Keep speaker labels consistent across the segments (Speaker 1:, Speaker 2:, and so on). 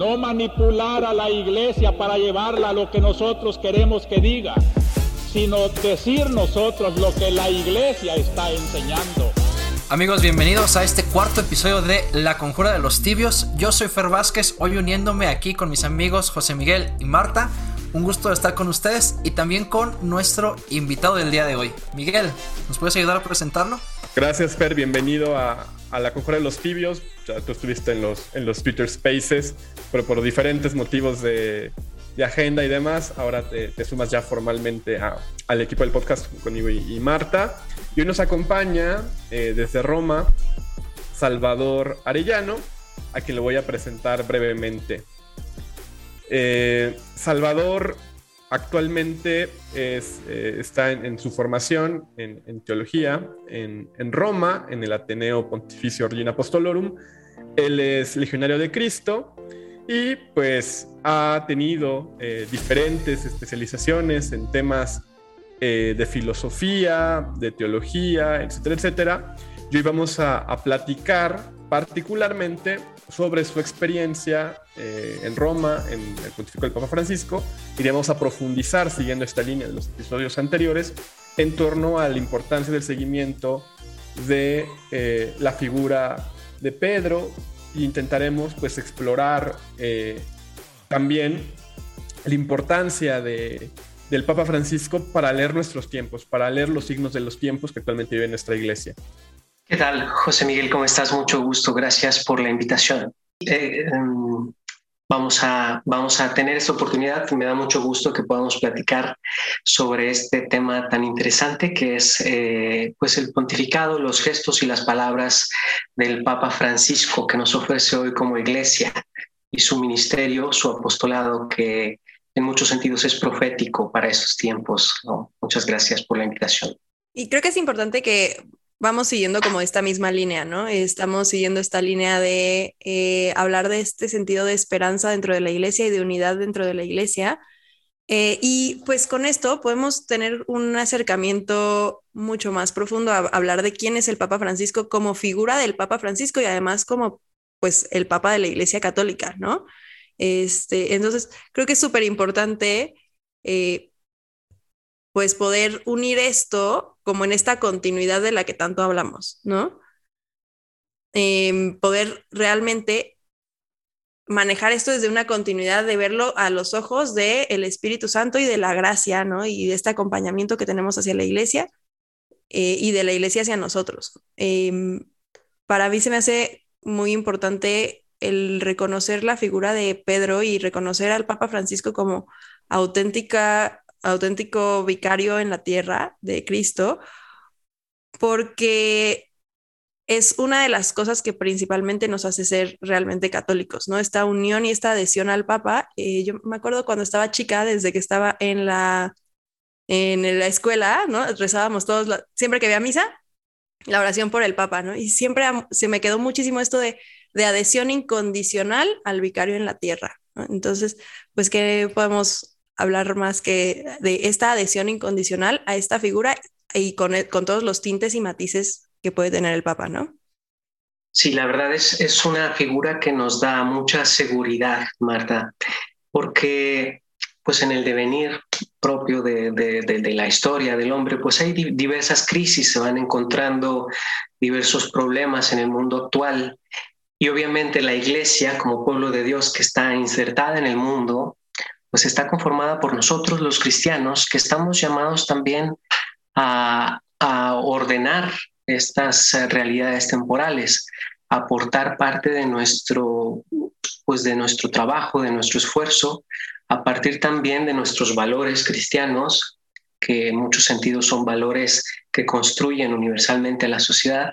Speaker 1: no manipular a la iglesia para llevarla a lo que nosotros queremos que diga, sino decir nosotros lo que la iglesia está enseñando.
Speaker 2: Amigos, bienvenidos a este cuarto episodio de La Conjura de los Tibios. Yo soy Fer Vázquez, hoy uniéndome aquí con mis amigos José Miguel y Marta. Un gusto estar con ustedes y también con nuestro invitado del día de hoy. Miguel, ¿nos puedes ayudar a presentarlo?
Speaker 3: Gracias, Fer. Bienvenido a, la Conjura de los Tibios. Ya tú estuviste en los, en los Twitter Spaces, pero por diferentes motivos de, agenda y demás, ahora te, sumas ya formalmente al equipo del podcast conmigo y, Marta. Y hoy nos acompaña eh, desde Roma Salvador Arellano, a quien lo voy a presentar brevemente. Eh, Salvador actualmente eh, está en, su formación en, teología en, Roma, en el Ateneo Pontificio Ordine Apostolorum. Él es legionario de Cristo y pues ha tenido eh, diferentes especializaciones en temas de filosofía, de teología, etcétera, etcétera. Y hoy vamos a platicar particularmente sobre su experiencia eh, en Roma, en el pontificio del Papa Francisco, y vamos a profundizar, siguiendo esta línea de los episodios anteriores, en torno a la importancia del seguimiento de eh, la figura de Pedro e intentaremos pues explorar eh, también la importancia de, del Papa Francisco para leer nuestros tiempos, para leer los signos de los tiempos que actualmente vive nuestra iglesia.
Speaker 4: ¿Qué tal, José Miguel? ¿Cómo estás? Mucho gusto. Gracias por la invitación. Em, vamos, a, vamos a tener esta oportunidad. Me da mucho gusto que podamos platicar sobre este tema tan interesante que es eh, pues el pontificado, los gestos y las palabras del Papa Francisco que nos ofrece hoy como iglesia y su ministerio, su apostolado que en muchos sentidos es profético para estos tiempos. Muchas gracias por la invitación.
Speaker 5: Y creo que es importante que vamos siguiendo como esta misma línea, ¿no? Estamos siguiendo esta línea de eh, hablar de este sentido de esperanza dentro de la iglesia y de unidad dentro de la iglesia. Eh, y pues con esto podemos tener un acercamiento mucho más profundo a hablar de quién es el Papa Francisco como figura del Papa Francisco y además como pues el Papa de la Iglesia Católica, ¿no? Este, entonces, creo que es súper importante eh, pues poder unir esto como en esta continuidad de la que tanto hablamos, ¿no? Em, poder realmente manejar esto desde una continuidad de verlo a los ojos del Espíritu Santo y de la gracia, ¿no? Y de este acompañamiento que tenemos hacia la iglesia eh, y de la iglesia hacia nosotros. Em, para mí se me hace muy importante el reconocer la figura de Pedro y reconocer al Papa Francisco como auténtica auténtico vicario en la tierra de Cristo, porque es una de las cosas que principalmente nos hace ser realmente católicos, ¿no? Esta unión y esta adhesión al Papa. Eh, yo me acuerdo cuando estaba chica, desde que estaba en la, en la escuela, ¿no? Rezábamos todos, siempre que había misa, la oración por el Papa, ¿no? Y siempre se me quedó muchísimo esto de, de adhesión incondicional al vicario en la tierra. Entonces, pues, ¿qué podemos hablar más que de esta adhesión incondicional a esta figura y con, con todos los tintes y matices que puede tener el Papa, ¿no?
Speaker 4: Sí, la verdad es, es una figura que nos da mucha seguridad, Marta, porque pues en el devenir propio de, de, de, la historia del hombre, pues hay diversas crisis, se van encontrando diversos problemas en el mundo actual. Y obviamente la iglesia, como pueblo de Dios que está insertada en el mundo, pues está conformada por nosotros los cristianos que estamos llamados también a, ordenar estas eh, realidades temporales, a aportar parte de nuestro, pues de nuestro trabajo, de nuestro esfuerzo, a partir también de nuestros valores cristianos, que en muchos sentidos son valores que construyen universalmente la sociedad.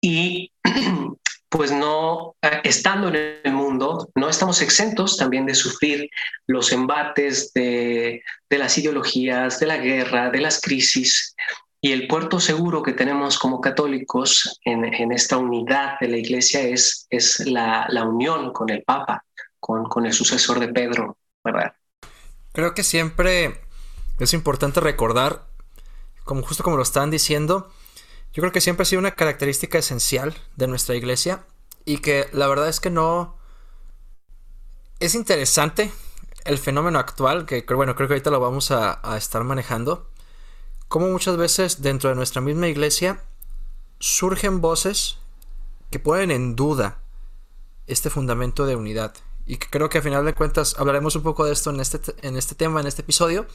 Speaker 4: Y pues no, eh, estando en el mundo, no estamos exentos también de sufrir los embates de, las ideologías, de la guerra, de las crisis. Y el puerto seguro que tenemos como católicos en, esta unidad de la iglesia es, es la, unión con el Papa, con, con el sucesor de Pedro, ¿verdad?
Speaker 2: Creo que siempre es importante recordar, como justo como lo están diciendo, yo creo que siempre ha sido una característica esencial de nuestra iglesia y que la verdad es que no, Es interesante el fenómeno actual, que bueno, creo que ahorita lo vamos a, estar manejando, como muchas veces dentro de nuestra misma iglesia surgen voces que ponen en duda este fundamento de unidad. Y que creo que a final de cuentas hablaremos un poco de esto en este, en este tema, en este episodio.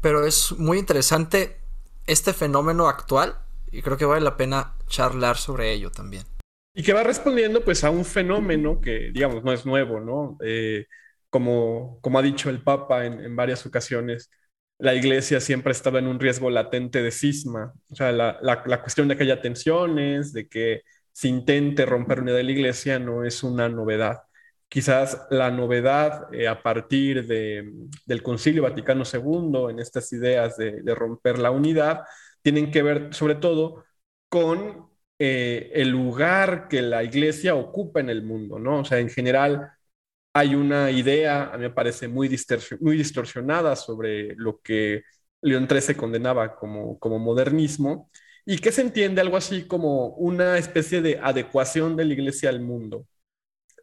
Speaker 2: Pero es muy interesante este fenómeno actual y creo que vale la pena charlar sobre ello también.
Speaker 3: Y que va respondiendo pues a un fenómeno que digamos no es nuevo, ¿no? Eh, como, como ha dicho el Papa en, en, varias ocasiones, la iglesia siempre ha estado en un riesgo latente de cisma. O sea, la, la, la cuestión de que haya tensiones, de que se intente romper unidad de la iglesia no es una novedad. Quizás la novedad eh, a partir de, del Concilio Vaticano II en estas ideas de, de, romper la unidad tienen que ver sobre todo con eh, el lugar que la iglesia ocupa en el mundo, ¿no? O sea, en general hay una idea, a mí me parece muy, distorsionada sobre lo que León XIII condenaba como, como modernismo y que se entiende algo así como una especie de adecuación de la iglesia al mundo.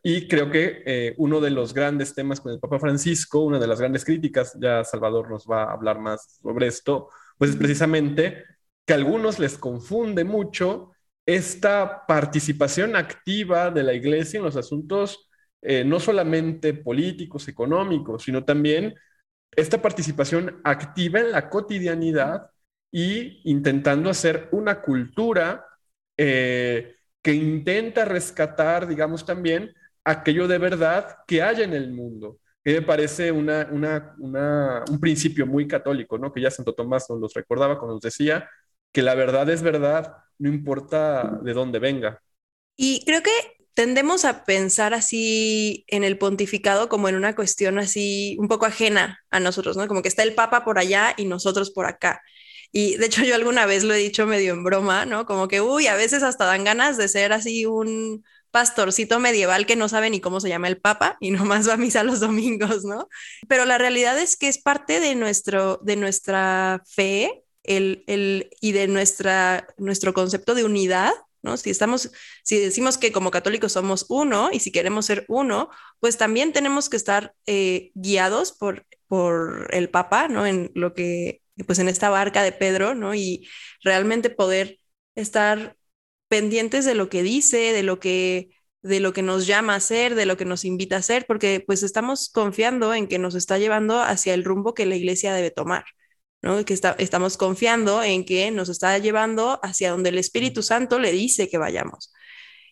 Speaker 3: Y creo que eh, uno de los grandes temas con el Papa Francisco, una de las grandes críticas, ya Salvador nos va a hablar más sobre esto, pues es precisamente que a algunos les confunde mucho esta participación activa de la iglesia en los asuntos eh, no solamente políticos, económicos, sino también esta participación activa en la cotidianidad y intentando hacer una cultura eh, que intenta rescatar, digamos, también aquello de verdad que hay en el mundo. Que me parece una, una, una, un principio muy católico, ¿no? Que ya Santo Tomás nos los recordaba cuando nos decía que la verdad es verdad, no importa de dónde venga.
Speaker 5: Y creo que tendemos a pensar así en el pontificado como en una cuestión así un poco ajena a nosotros, ¿no? Como que está el Papa por allá y nosotros por acá. Y de hecho yo alguna vez lo he dicho medio en broma, ¿no? Como que, uy, a veces hasta dan ganas de ser así un pastorcito medieval que no sabe ni cómo se llama el Papa y nomás va a misa los domingos, ¿no? Pero la realidad es que es parte de, nuestro, de nuestra fe el, el, y de nuestra, nuestro concepto de unidad, ¿no? Si estamos, si decimos que como católicos somos uno y si queremos ser uno, pues también tenemos que estar eh, guiados por, por el Papa, ¿no? En lo que, pues en esta barca de Pedro, ¿no? Y realmente poder estar pendientes de lo que dice, de lo que de lo que nos llama a hacer, de lo que nos invita a hacer, porque pues estamos confiando en que nos está llevando hacia el rumbo que la iglesia debe tomar, ¿no? Que está, estamos confiando en que nos está llevando hacia donde el Espíritu Santo le dice que vayamos.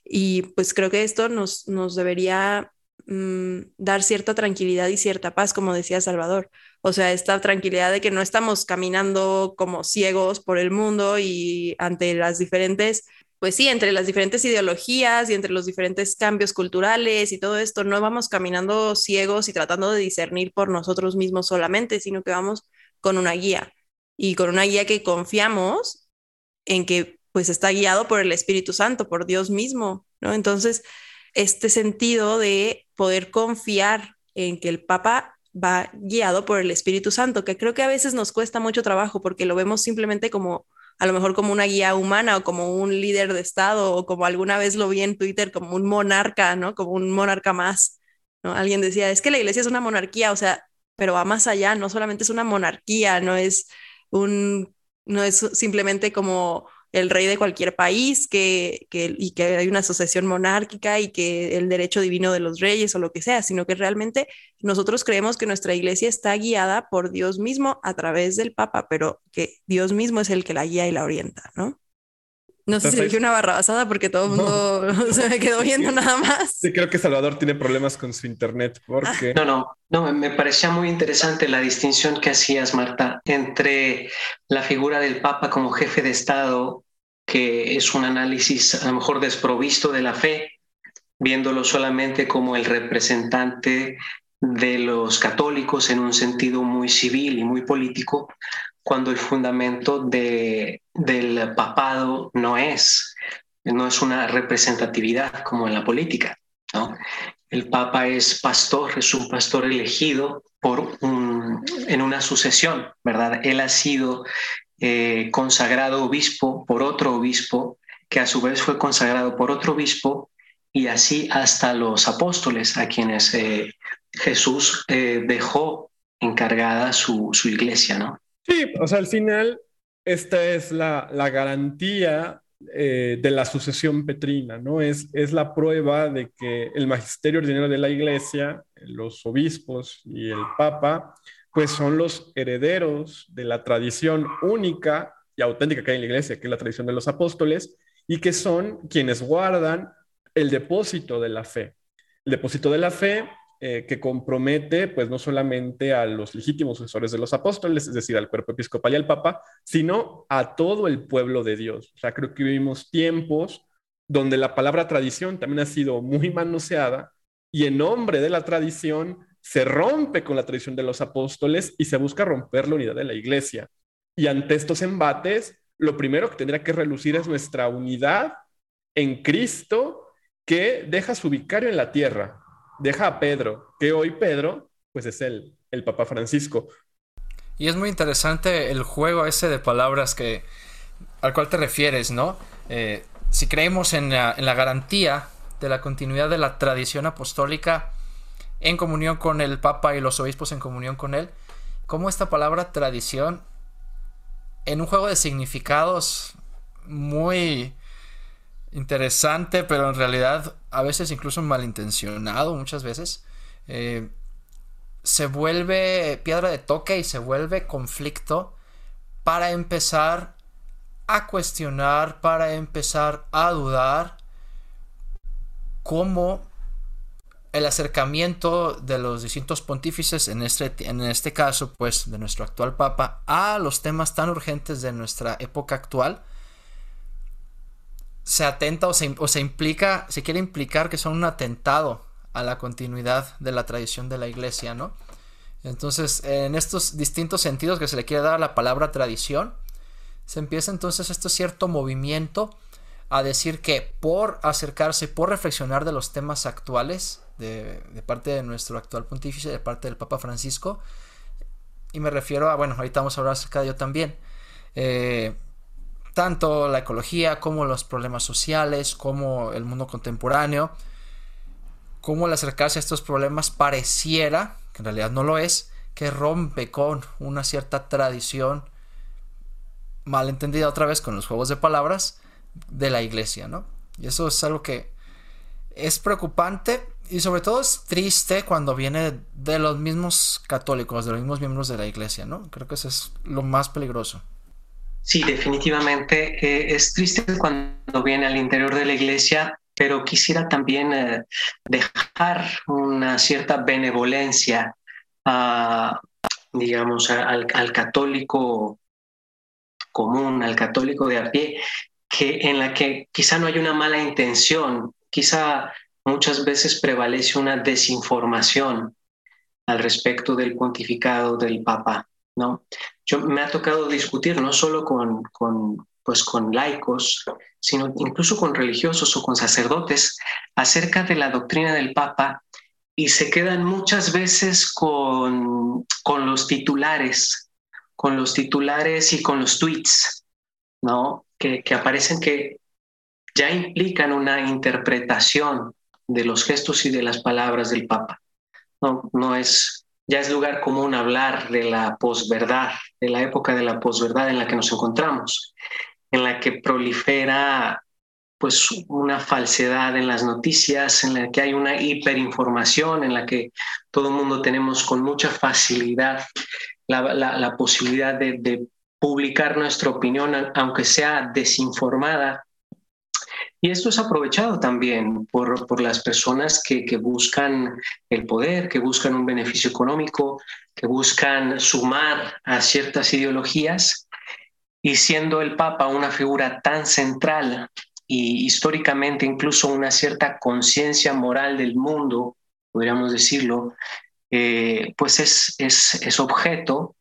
Speaker 5: Y pues creo que esto nos, nos debería mmm, dar cierta tranquilidad y cierta paz, como decía Salvador. O sea, esta tranquilidad de que no estamos caminando como ciegos por el mundo y ante las diferentes pues sí, entre las diferentes ideologías y entre los diferentes cambios culturales y todo esto, no vamos caminando ciegos y tratando de discernir por nosotros mismos solamente, sino que vamos con una guía y con una guía que confiamos en que pues está guiado por el Espíritu Santo, por Dios mismo, ¿no? Entonces, este sentido de poder confiar en que el Papa va guiado por el Espíritu Santo, que creo que a veces nos cuesta mucho trabajo porque lo vemos simplemente como a lo mejor como una guía humana o como un líder de Estado o como alguna vez lo vi en Twitter como un monarca, ¿no? Como un monarca más, ¿no? Alguien decía, es que la iglesia es una monarquía, o sea, pero va más allá, no solamente es una monarquía, no es un, no es simplemente como el rey de cualquier país que, que, y que hay una asociación monárquica y que el derecho divino de los reyes o lo que sea, sino que realmente nosotros creemos que nuestra iglesia está guiada por Dios mismo a través del Papa, pero que Dios mismo es el que la guía y la orienta, ¿no? No sé si dije una barrabasada porque todo el mundo no. se me quedó viendo nada más.
Speaker 3: Sí, creo que Salvador tiene problemas con su internet porque...
Speaker 4: No, no, no, me parecía muy interesante la distinción que hacías, Marta, entre la figura del Papa como jefe de Estado, que es un análisis a lo mejor desprovisto de la fe, viéndolo solamente como el representante de los católicos en un sentido muy civil y muy político, cuando el fundamento de, del papado no es, no es una representatividad como en la política. ¿no? El papa es pastor, es un pastor elegido por en una sucesión, ¿verdad? Él ha sido eh, consagrado obispo por otro obispo, que a su vez fue consagrado por otro obispo, y así hasta los apóstoles a quienes eh, Jesús eh, dejó encargada su, su, iglesia, ¿no?
Speaker 3: Sí, o sea, al final esta es la, la garantía de la sucesión petrina, ¿no? Es, es la prueba de que el magisterio ordinario de la iglesia, los obispos y el papa, pues son los herederos de la tradición única y auténtica que hay en la iglesia, que es la tradición de los apóstoles, y que son quienes guardan el depósito de la fe. El depósito de la fe eh, que compromete, pues, no solamente a los legítimos sucesores de los apóstoles, es decir, al cuerpo episcopal y al papa, sino a todo el pueblo de Dios. O sea, creo que vivimos tiempos donde la palabra tradición también ha sido muy manoseada y en nombre de la tradición se rompe con la tradición de los apóstoles y se busca romper la unidad de la iglesia. Y ante estos embates, lo primero que tendría que relucir es nuestra unidad en Cristo que deja su vicario en la tierra, deja a Pedro, que hoy Pedro, pues es el, el Papa Francisco.
Speaker 2: Y es muy interesante el juego ese de palabras que, al cual te refieres, ¿no? Eh, si creemos en la garantía de la continuidad de la tradición apostólica en comunión con el Papa y los obispos en comunión con él, ¿cómo esta palabra tradición en un juego de significados muy interesante, pero en realidad a veces incluso malintencionado, muchas veces, eh, se vuelve piedra de toque y se vuelve conflicto para empezar a cuestionar, para empezar a dudar cómo el acercamiento de los distintos pontífices, en este, en este caso, pues, de nuestro actual Papa, a los temas tan urgentes de nuestra época actual, se atenta o se, o se implica, se quiere implicar que son un atentado a la continuidad de la tradición de la iglesia, ¿no? Entonces, en estos distintos sentidos que se le quiere dar a la palabra tradición, se empieza entonces este cierto movimiento a decir que por acercarse, por reflexionar de los temas actuales, de, parte de nuestro actual pontífice, de parte del Papa Francisco. Y me refiero a, bueno, ahorita vamos a hablar acerca de ello también. Eh, tanto la ecología como los problemas sociales, como el mundo contemporáneo, como el acercarse a estos problemas pareciera, que en realidad no lo es, que rompe con una cierta tradición mal entendida otra vez con los juegos de palabras de la iglesia, ¿no? Y eso es algo que es preocupante y sobre todo es triste cuando viene de los mismos católicos, de los mismos miembros de la iglesia, ¿no? Creo que eso es lo más peligroso.
Speaker 4: Sí, definitivamente eh, es triste cuando viene al interior de la iglesia, pero quisiera también eh, dejar una cierta benevolencia a, digamos, al, al católico común, al católico de a pie, que en la que quizá no hay una mala intención, quizá muchas veces prevalece una desinformación al respecto del pontificado del Papa, ¿no? Yo me ha tocado discutir no solo con, con, pues con laicos, sino incluso con religiosos o con sacerdotes acerca de la doctrina del Papa y se quedan muchas veces con, con los titulares, con los titulares y con los tweets, ¿no? Que, que aparecen que ya implican una interpretación de los gestos y de las palabras del Papa. No, no es, ya es lugar común hablar de la posverdad, de la época de la posverdad en la que nos encontramos, en la que prolifera pues una falsedad en las noticias, en la que hay una hiperinformación, en la que todo el mundo tenemos con mucha facilidad la, la, posibilidad de, de publicar nuestra opinión, aunque sea desinformada, y esto es aprovechado también por, por las personas que, que, buscan el poder, que buscan un beneficio económico, que buscan sumar a ciertas ideologías. Y siendo el Papa una figura tan central y históricamente incluso una cierta conciencia moral del mundo, podríamos decirlo, eh, pues es, es, es objeto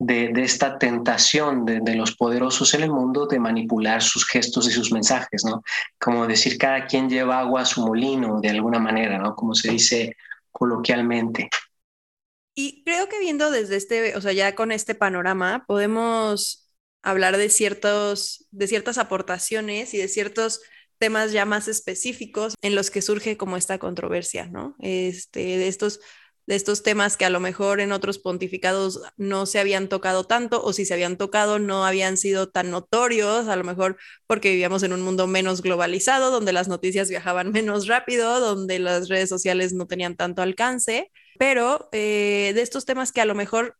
Speaker 4: de, esta tentación de, los poderosos en el mundo de manipular sus gestos y sus mensajes, ¿no? Como decir, cada quien lleva agua a su molino, de alguna manera, ¿no? Como se dice coloquialmente.
Speaker 5: Y creo que viendo desde este, o sea, ya con este panorama, podemos hablar de ciertos, de ciertas aportaciones y de ciertos temas ya más específicos en los que surge como esta controversia, ¿no? Este, de estos de estos temas que a lo mejor en otros pontificados no se habían tocado tanto o si se habían tocado no habían sido tan notorios, a lo mejor porque vivíamos en un mundo menos globalizado, donde las noticias viajaban menos rápido, donde las redes sociales no tenían tanto alcance, pero eh, de estos temas que a lo mejor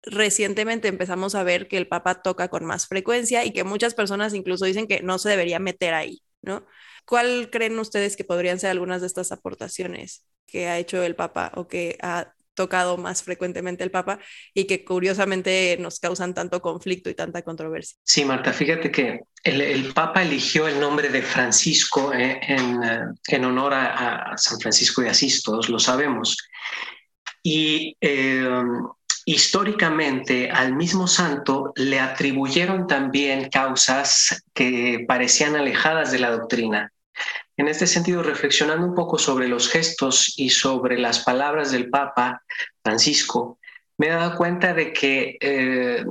Speaker 5: recientemente empezamos a ver que el Papa toca con más frecuencia y que muchas personas incluso dicen que no se debería meter ahí, ¿no? ¿Cuál creen ustedes que podrían ser algunas de estas aportaciones que ha hecho el Papa o que ha tocado más frecuentemente el Papa y que curiosamente nos causan tanto conflicto y tanta controversia.
Speaker 4: Sí, Marta, fíjate que el, Papa eligió el nombre de Francisco eh, en, eh, en, honor a, San Francisco de Asís, todos lo sabemos. Y eh, históricamente al mismo santo le atribuyeron también causas que parecían alejadas de la doctrina. En este sentido, reflexionando un poco sobre los gestos y sobre las palabras del Papa Francisco, me he dado cuenta de que eh,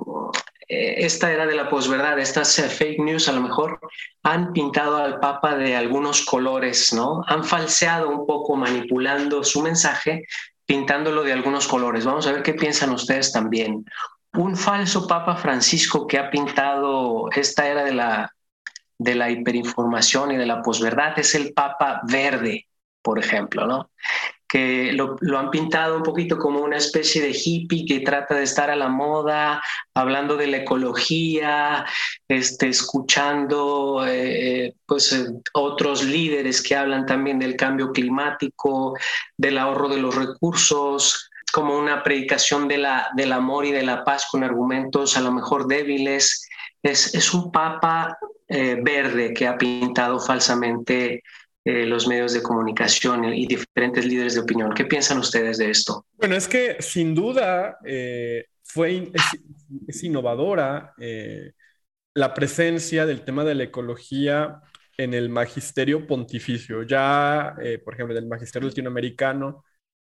Speaker 4: esta era de la posverdad, estas eh, fake news a lo mejor han pintado al Papa de algunos colores, ¿no? Han falseado un poco, manipulando su mensaje, pintándolo de algunos colores. Vamos a ver qué piensan ustedes también. Un falso Papa Francisco que ha pintado esta era de la de la hiperinformación y de la posverdad es el Papa Verde, por ejemplo, ¿no? Que lo, han pintado un poquito como una especie de hippie que trata de estar a la moda, hablando de la ecología, este, escuchando eh, pues, eh, otros líderes que hablan también del cambio climático, del ahorro de los recursos, como una predicación de la, del amor y de la paz con argumentos a lo mejor débiles. Es, es un papa eh, verde que ha pintado falsamente eh, los medios de comunicación y diferentes líderes de opinión. ¿Qué piensan ustedes de esto?
Speaker 3: Bueno, es que sin duda eh, fue, es, innovadora la presencia del tema de la ecología en el magisterio pontificio. Ya, por ejemplo, en el magisterio latinoamericano,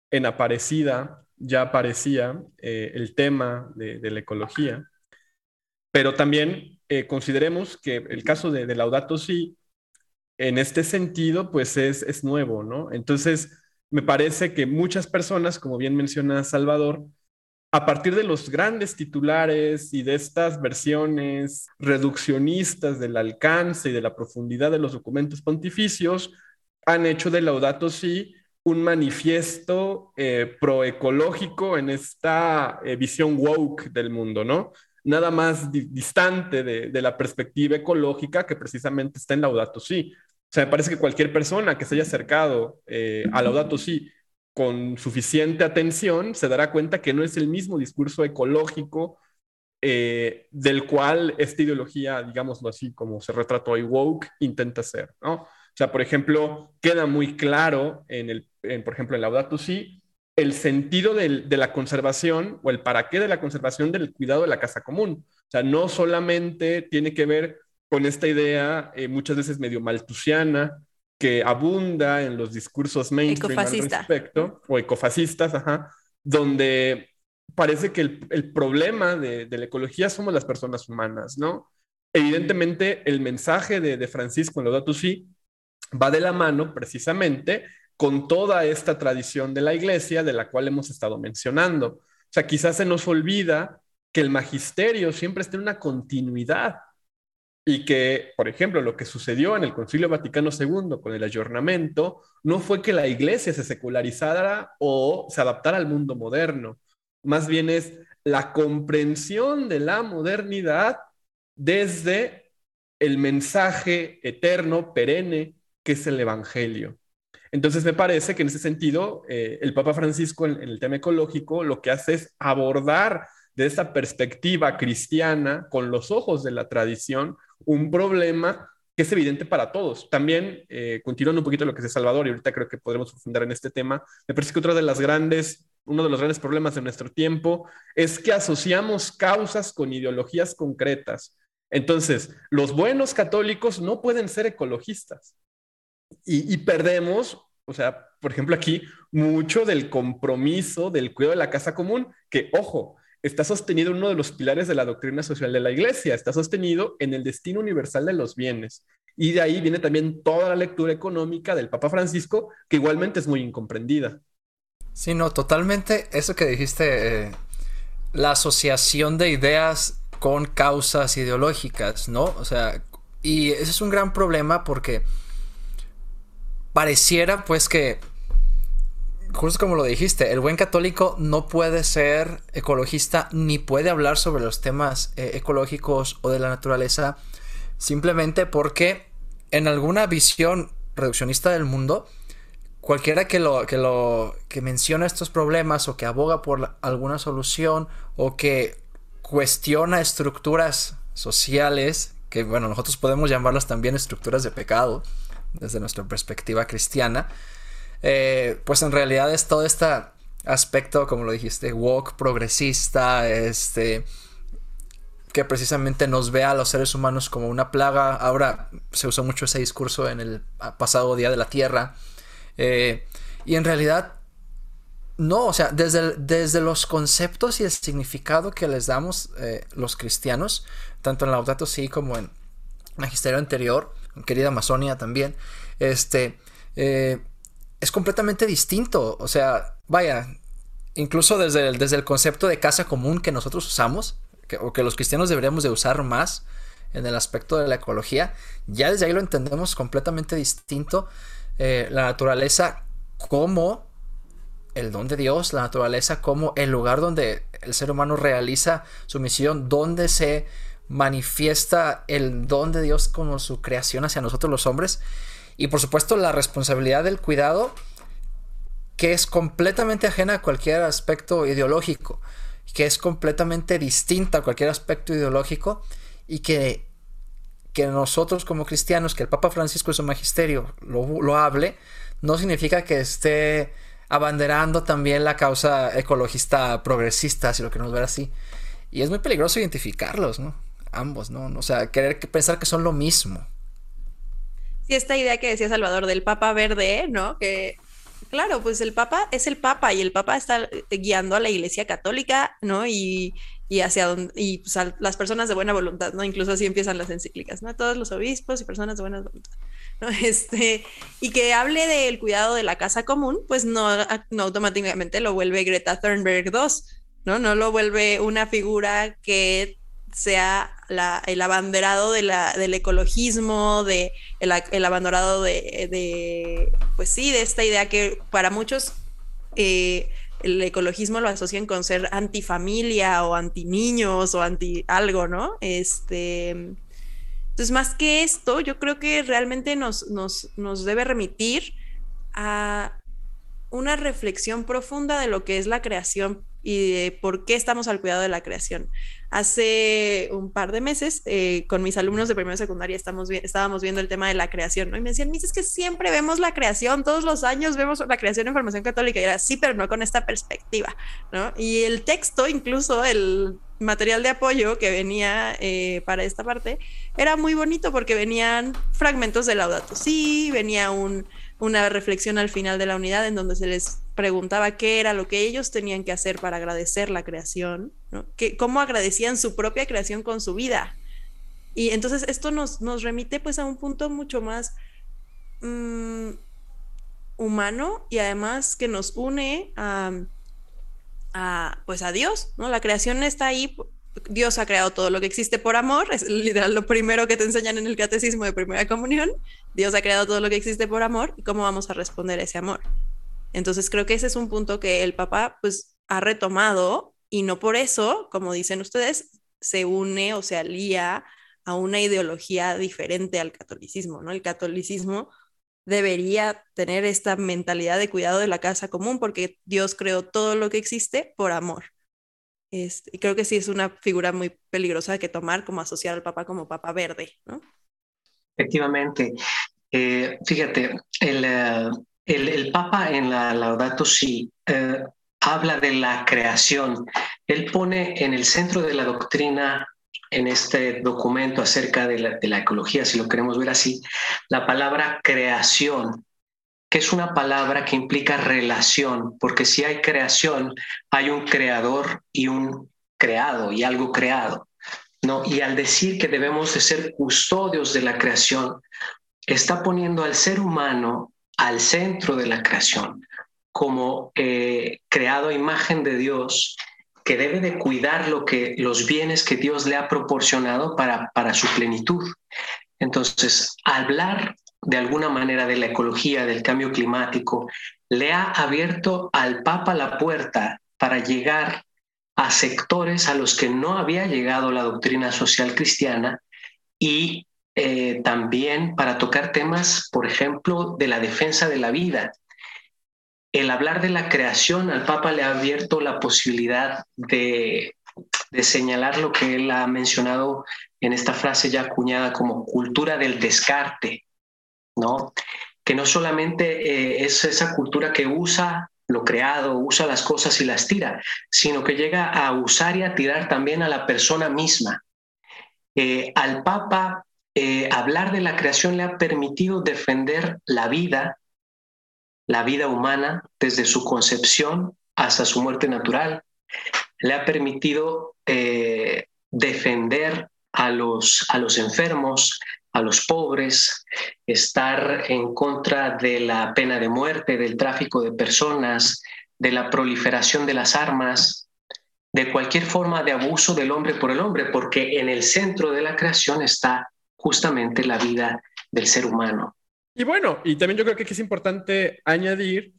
Speaker 3: en Aparecida, ya aparecía el tema de, de la ecología. Pero también eh, consideremos que el caso de, Laudato Si, en este sentido, pues es, es nuevo, ¿no? Entonces, me parece que muchas personas, como bien menciona Salvador, a partir de los grandes titulares y de estas versiones reduccionistas del alcance y de la profundidad de los documentos pontificios, han hecho de Laudato Si un manifiesto eh, proecológico en esta eh, visión woke del mundo, ¿no? nada más distante de, la perspectiva ecológica que precisamente está en Laudato Si. O sea, me parece que cualquier persona que se haya acercado eh, a Laudato Si con suficiente atención se dará cuenta que no es el mismo discurso ecológico eh, del cual esta ideología, digámoslo así, como se retrató hoy woke, intenta ser, ¿no? O sea, por ejemplo, queda muy claro en el, por ejemplo, en Laudato Si, el sentido de la conservación o el para qué de la conservación del cuidado de la casa común. O sea, no solamente tiene que ver con esta idea eh, muchas veces medio maltusiana que abunda en los discursos mainstream al respecto, o ecofascistas, ajá, donde parece que el, problema de, la ecología somos las personas humanas, ¿no? Evidentemente, el mensaje de, de Francisco en Laudato Si va de la mano precisamente con toda esta tradición de la iglesia de la cual hemos estado mencionando. O sea, quizás se nos olvida que el magisterio siempre está en una continuidad y que, por ejemplo, lo que sucedió en el Concilio Vaticano II con el ayornamiento no fue que la iglesia se secularizara o se adaptara al mundo moderno, más bien es la comprensión de la modernidad desde el mensaje eterno, perenne, que es el Evangelio. Entonces me parece que en ese sentido eh, el Papa Francisco en, el tema ecológico lo que hace es abordar de esta perspectiva cristiana con los ojos de la tradición un problema que es evidente para todos. También, eh, continuando un poquito lo que dice Salvador, y ahorita creo que podremos profundizar en este tema, me parece que otra de las grandes, uno de los grandes problemas de nuestro tiempo es que asociamos causas con ideologías concretas. Entonces, los buenos católicos no pueden ser ecologistas y, perdemos, o sea, por ejemplo aquí, mucho del compromiso del cuidado de la casa común, que, ojo, está sostenido en uno de los pilares de la doctrina social de la Iglesia, está sostenido en el destino universal de los bienes. Y de ahí viene también toda la lectura económica del Papa Francisco, que igualmente es muy incomprendida.
Speaker 2: Sí, no, totalmente eso que dijiste, eh, la asociación de ideas con causas ideológicas, ¿no? O sea, y ese es un gran problema porque pareciera pues que, justo como lo dijiste, el buen católico no puede ser ecologista ni puede hablar sobre los temas eh, ecológicos o de la naturaleza simplemente porque en alguna visión reduccionista del mundo, cualquiera que lo que lo que menciona estos problemas o que aboga por alguna solución o que cuestiona estructuras sociales que bueno nosotros podemos llamarlas también estructuras de pecado desde nuestra perspectiva cristiana eh, pues en realidad es todo este aspecto como lo dijiste woke progresista este que precisamente nos ve a los seres humanos como una plaga. Ahora se usó mucho ese discurso en el pasado día de la tierra. Eh, y en realidad, no, o sea, desde, desde los conceptos y el significado que les damos eh, los cristianos, tanto en Laudato Si como en Magisterio anterior, querida Amazonia también, este, es completamente distinto. O sea, vaya, incluso desde el, desde el concepto de casa común que nosotros usamos, o que los cristianos deberíamos de usar más en el aspecto de la ecología, ya desde ahí lo entendemos completamente distinto eh, la naturaleza como el don de Dios, la naturaleza como el lugar donde el ser humano realiza su misión, donde se manifiesta el don de Dios como su creación hacia nosotros los hombres. Y por supuesto la responsabilidad del cuidado que es completamente ajena a cualquier aspecto ideológico, que es completamente distinta a cualquier aspecto ideológico y que que nosotros como cristianos, que el Papa Francisco en su magisterio lo, hable, no significa que esté abanderando también la causa ecologista progresista, si lo queremos ver así. Y es muy peligroso identificarlos, ¿no? Ambos, ¿no? O sea, querer pensar que son lo mismo.
Speaker 5: Sí, esta idea que decía Salvador del Papa Verde, ¿no? Que, claro, pues el Papa es el Papa y el Papa está guiando a la Iglesia Católica, ¿no? Y y hacia donde, y pues, las personas de buena voluntad, ¿no? Incluso así empiezan las encíclicas, ¿no? Todos los obispos y personas de buena voluntad, ¿no? Este, y que hable del cuidado de la casa común, pues no, no automáticamente lo vuelve Greta Thunberg II, ¿no? No lo vuelve una figura que sea el abanderado del ecologismo, el, abanderado de, pues sí, de esta idea que para muchos eh, el ecologismo lo asocian con ser antifamilia o anti niños o anti algo, ¿no? Este, entonces, más que esto, yo creo que realmente nos debe remitir a una reflexión profunda de lo que es la creación y de por qué estamos al cuidado de la creación. Hace un par de meses, eh, con mis alumnos de primera secundaria, estamos estábamos viendo el tema de la creación, ¿no? Y me decían, es que siempre vemos la creación, todos los años vemos la creación en formación católica. Y era, sí, pero no con esta perspectiva, ¿no? Y el texto, incluso el material de apoyo que venía eh, para esta parte, era muy bonito porque venían fragmentos de Laudato sí, venía un una reflexión al final de la unidad en donde se les preguntaba qué era lo que ellos tenían que hacer para agradecer la creación, ¿no? que, cómo agradecían su propia creación con su vida. Y entonces esto nos, nos remite pues a un punto mucho más mm, humano y además que nos une a, pues a Dios, ¿no? La creación está ahí Dios ha creado todo lo que existe por amor, es literal lo primero que te enseñan en el catecismo de primera comunión. Dios ha creado todo lo que existe por amor y cómo vamos a responder a ese amor. Entonces creo que ese es un punto que el Papa pues ha retomado y no por eso, como dicen ustedes, se une o se alía a una ideología diferente al catolicismo, ¿no? El catolicismo debería tener esta mentalidad de cuidado de la casa común porque Dios creó todo lo que existe por amor. Este, y creo que sí es una figura muy peligrosa que tomar como asociar al Papa como Papa verde, ¿no?
Speaker 4: Efectivamente. Eh, fíjate, el, eh, el, Papa en la Laudato Si eh, habla de la creación. Él pone en el centro de la doctrina en este documento acerca de la, de la ecología, si lo queremos ver así, la palabra creación que es una palabra que implica relación, porque si hay creación, hay un creador y un creado y algo creado. ¿no? Y al decir que debemos de ser custodios de la creación, está poniendo al ser humano al centro de la creación, como eh, creado imagen de Dios que debe de cuidar lo que, los bienes que Dios le ha proporcionado para, para su plenitud. Entonces, hablar de alguna manera de la ecología, del cambio climático, le ha abierto al Papa la puerta para llegar a sectores a los que no había llegado la doctrina social cristiana y eh, también para tocar temas, por ejemplo, de la defensa de la vida. El hablar de la creación al Papa le ha abierto la posibilidad de, señalar lo que él ha mencionado en esta frase ya acuñada como cultura del descarte, ¿no? Que no solamente eh, es esa cultura que usa lo creado, usa las cosas y las tira, sino que llega a usar y a tirar también a la persona misma. Eh, al Papa eh, hablar de la creación le ha permitido defender la vida, la vida humana, desde su concepción hasta su muerte natural. Le ha permitido defender a los, a los enfermos, a los pobres, estar en contra de la pena de muerte, del tráfico de personas, de la proliferación de las armas, de cualquier forma de abuso del hombre por el hombre, porque en el centro de la creación está justamente la vida del ser humano.
Speaker 3: Y bueno, y también yo creo que es importante añadir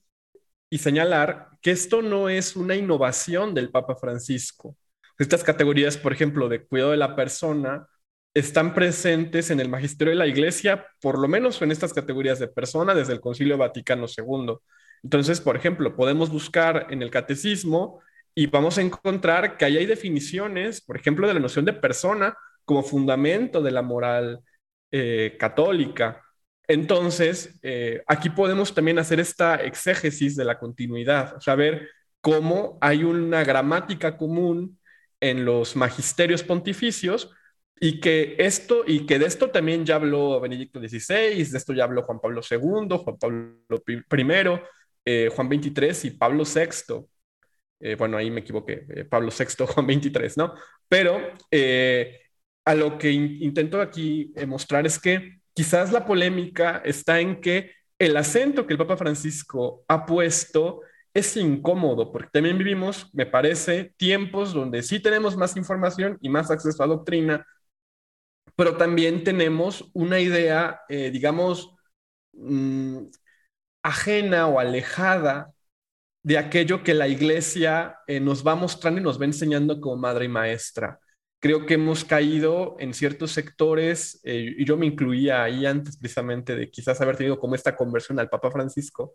Speaker 3: y señalar que esto no es una innovación del Papa Francisco. Estas categorías, por ejemplo, de cuidado de la persona, están presentes en el magisterio de la Iglesia, por lo menos en estas categorías de persona, desde el Concilio Vaticano II. Entonces, por ejemplo, podemos buscar en el catecismo y vamos a encontrar que ahí hay definiciones, por ejemplo, de la noción de persona como fundamento de la moral eh, católica. Entonces, eh, aquí podemos también hacer esta exégesis de la continuidad, o cómo hay una gramática común en los magisterios pontificios y que esto y que de esto también ya habló Benedicto XVI, de esto ya habló Juan Pablo II, Juan Pablo I, eh, Juan XXIII y Pablo VI. Bueno, ahí me equivoqué, Pablo VI, Juan XXIII, ¿no? Pero a lo que intento aquí mostrar es que quizás la polémica está en que el acento que el Papa Francisco ha puesto es incómodo porque también vivimos, me parece, tiempos donde sí tenemos más información y más acceso a doctrina, pero también tenemos una idea, eh, digamos, mm, ajena o alejada de aquello que la iglesia eh, nos va mostrando y nos va enseñando como madre y maestra. Creo que hemos caído en ciertos sectores, eh, y yo me incluía ahí antes precisamente de quizás haber tenido como esta conversión al Papa Francisco,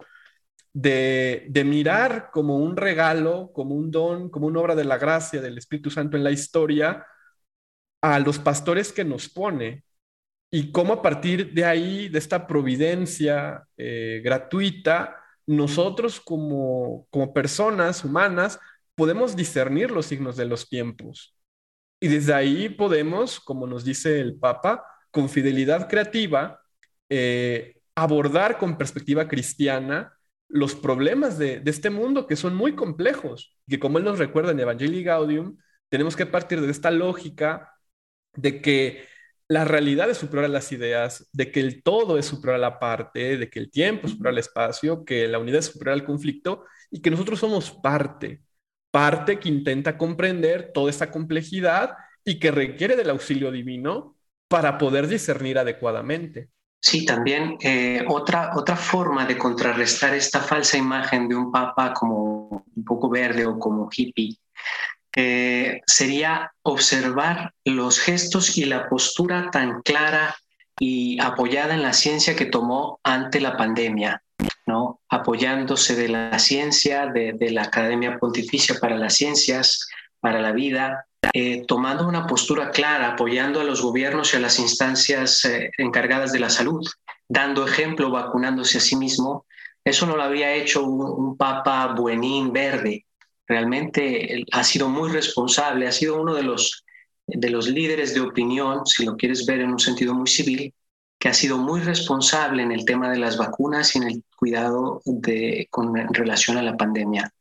Speaker 3: de, mirar como un regalo, como un don, como una obra de la gracia del Espíritu Santo en la historia a los pastores que nos pone y cómo a partir de ahí, de esta providencia eh, gratuita, nosotros como, como personas humanas podemos discernir los signos de los tiempos. Y desde ahí podemos, como nos dice el Papa, con fidelidad creativa, eh, abordar con perspectiva cristiana los problemas de, este mundo que son muy complejos, que como él nos recuerda en Evangelii Gaudium, tenemos que partir de esta lógica de que la realidad es superior a las ideas, de que el todo es superior a la parte, de que el tiempo es superior al espacio, que la unidad es superior al conflicto y que nosotros somos parte, parte que intenta comprender toda esta complejidad y que requiere del auxilio divino para poder discernir adecuadamente.
Speaker 4: Sí, también eh, otra, otra forma de contrarrestar esta falsa imagen de un papa como un poco verde o como hippie eh, sería observar los gestos y la postura tan clara y apoyada en la ciencia que tomó ante la pandemia, ¿no? apoyándose de la ciencia, de, la Academia Pontificia para las Ciencias, para la Vida, eh, tomando una postura clara, apoyando a los gobiernos y a las instancias eh, encargadas de la salud, dando ejemplo, vacunándose a sí mismo. Eso no lo había hecho un, papa buenín verde. Realmente ha sido muy responsable, ha sido uno de los, de los líderes de opinión, si lo quieres ver en un sentido muy civil, que ha sido muy responsable en el tema de las vacunas y en el cuidado de, con relación a la pandemia.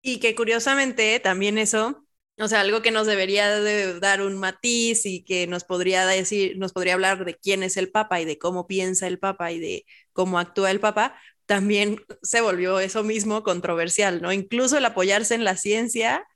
Speaker 5: Y que curiosamente también eso o sea, algo que nos debería de dar un matiz y que nos podría decir, nos podría hablar de quién es el Papa y de cómo piensa el Papa y de cómo actúa el Papa, también se volvió eso mismo controversial, ¿no? Incluso el apoyarse en la ciencia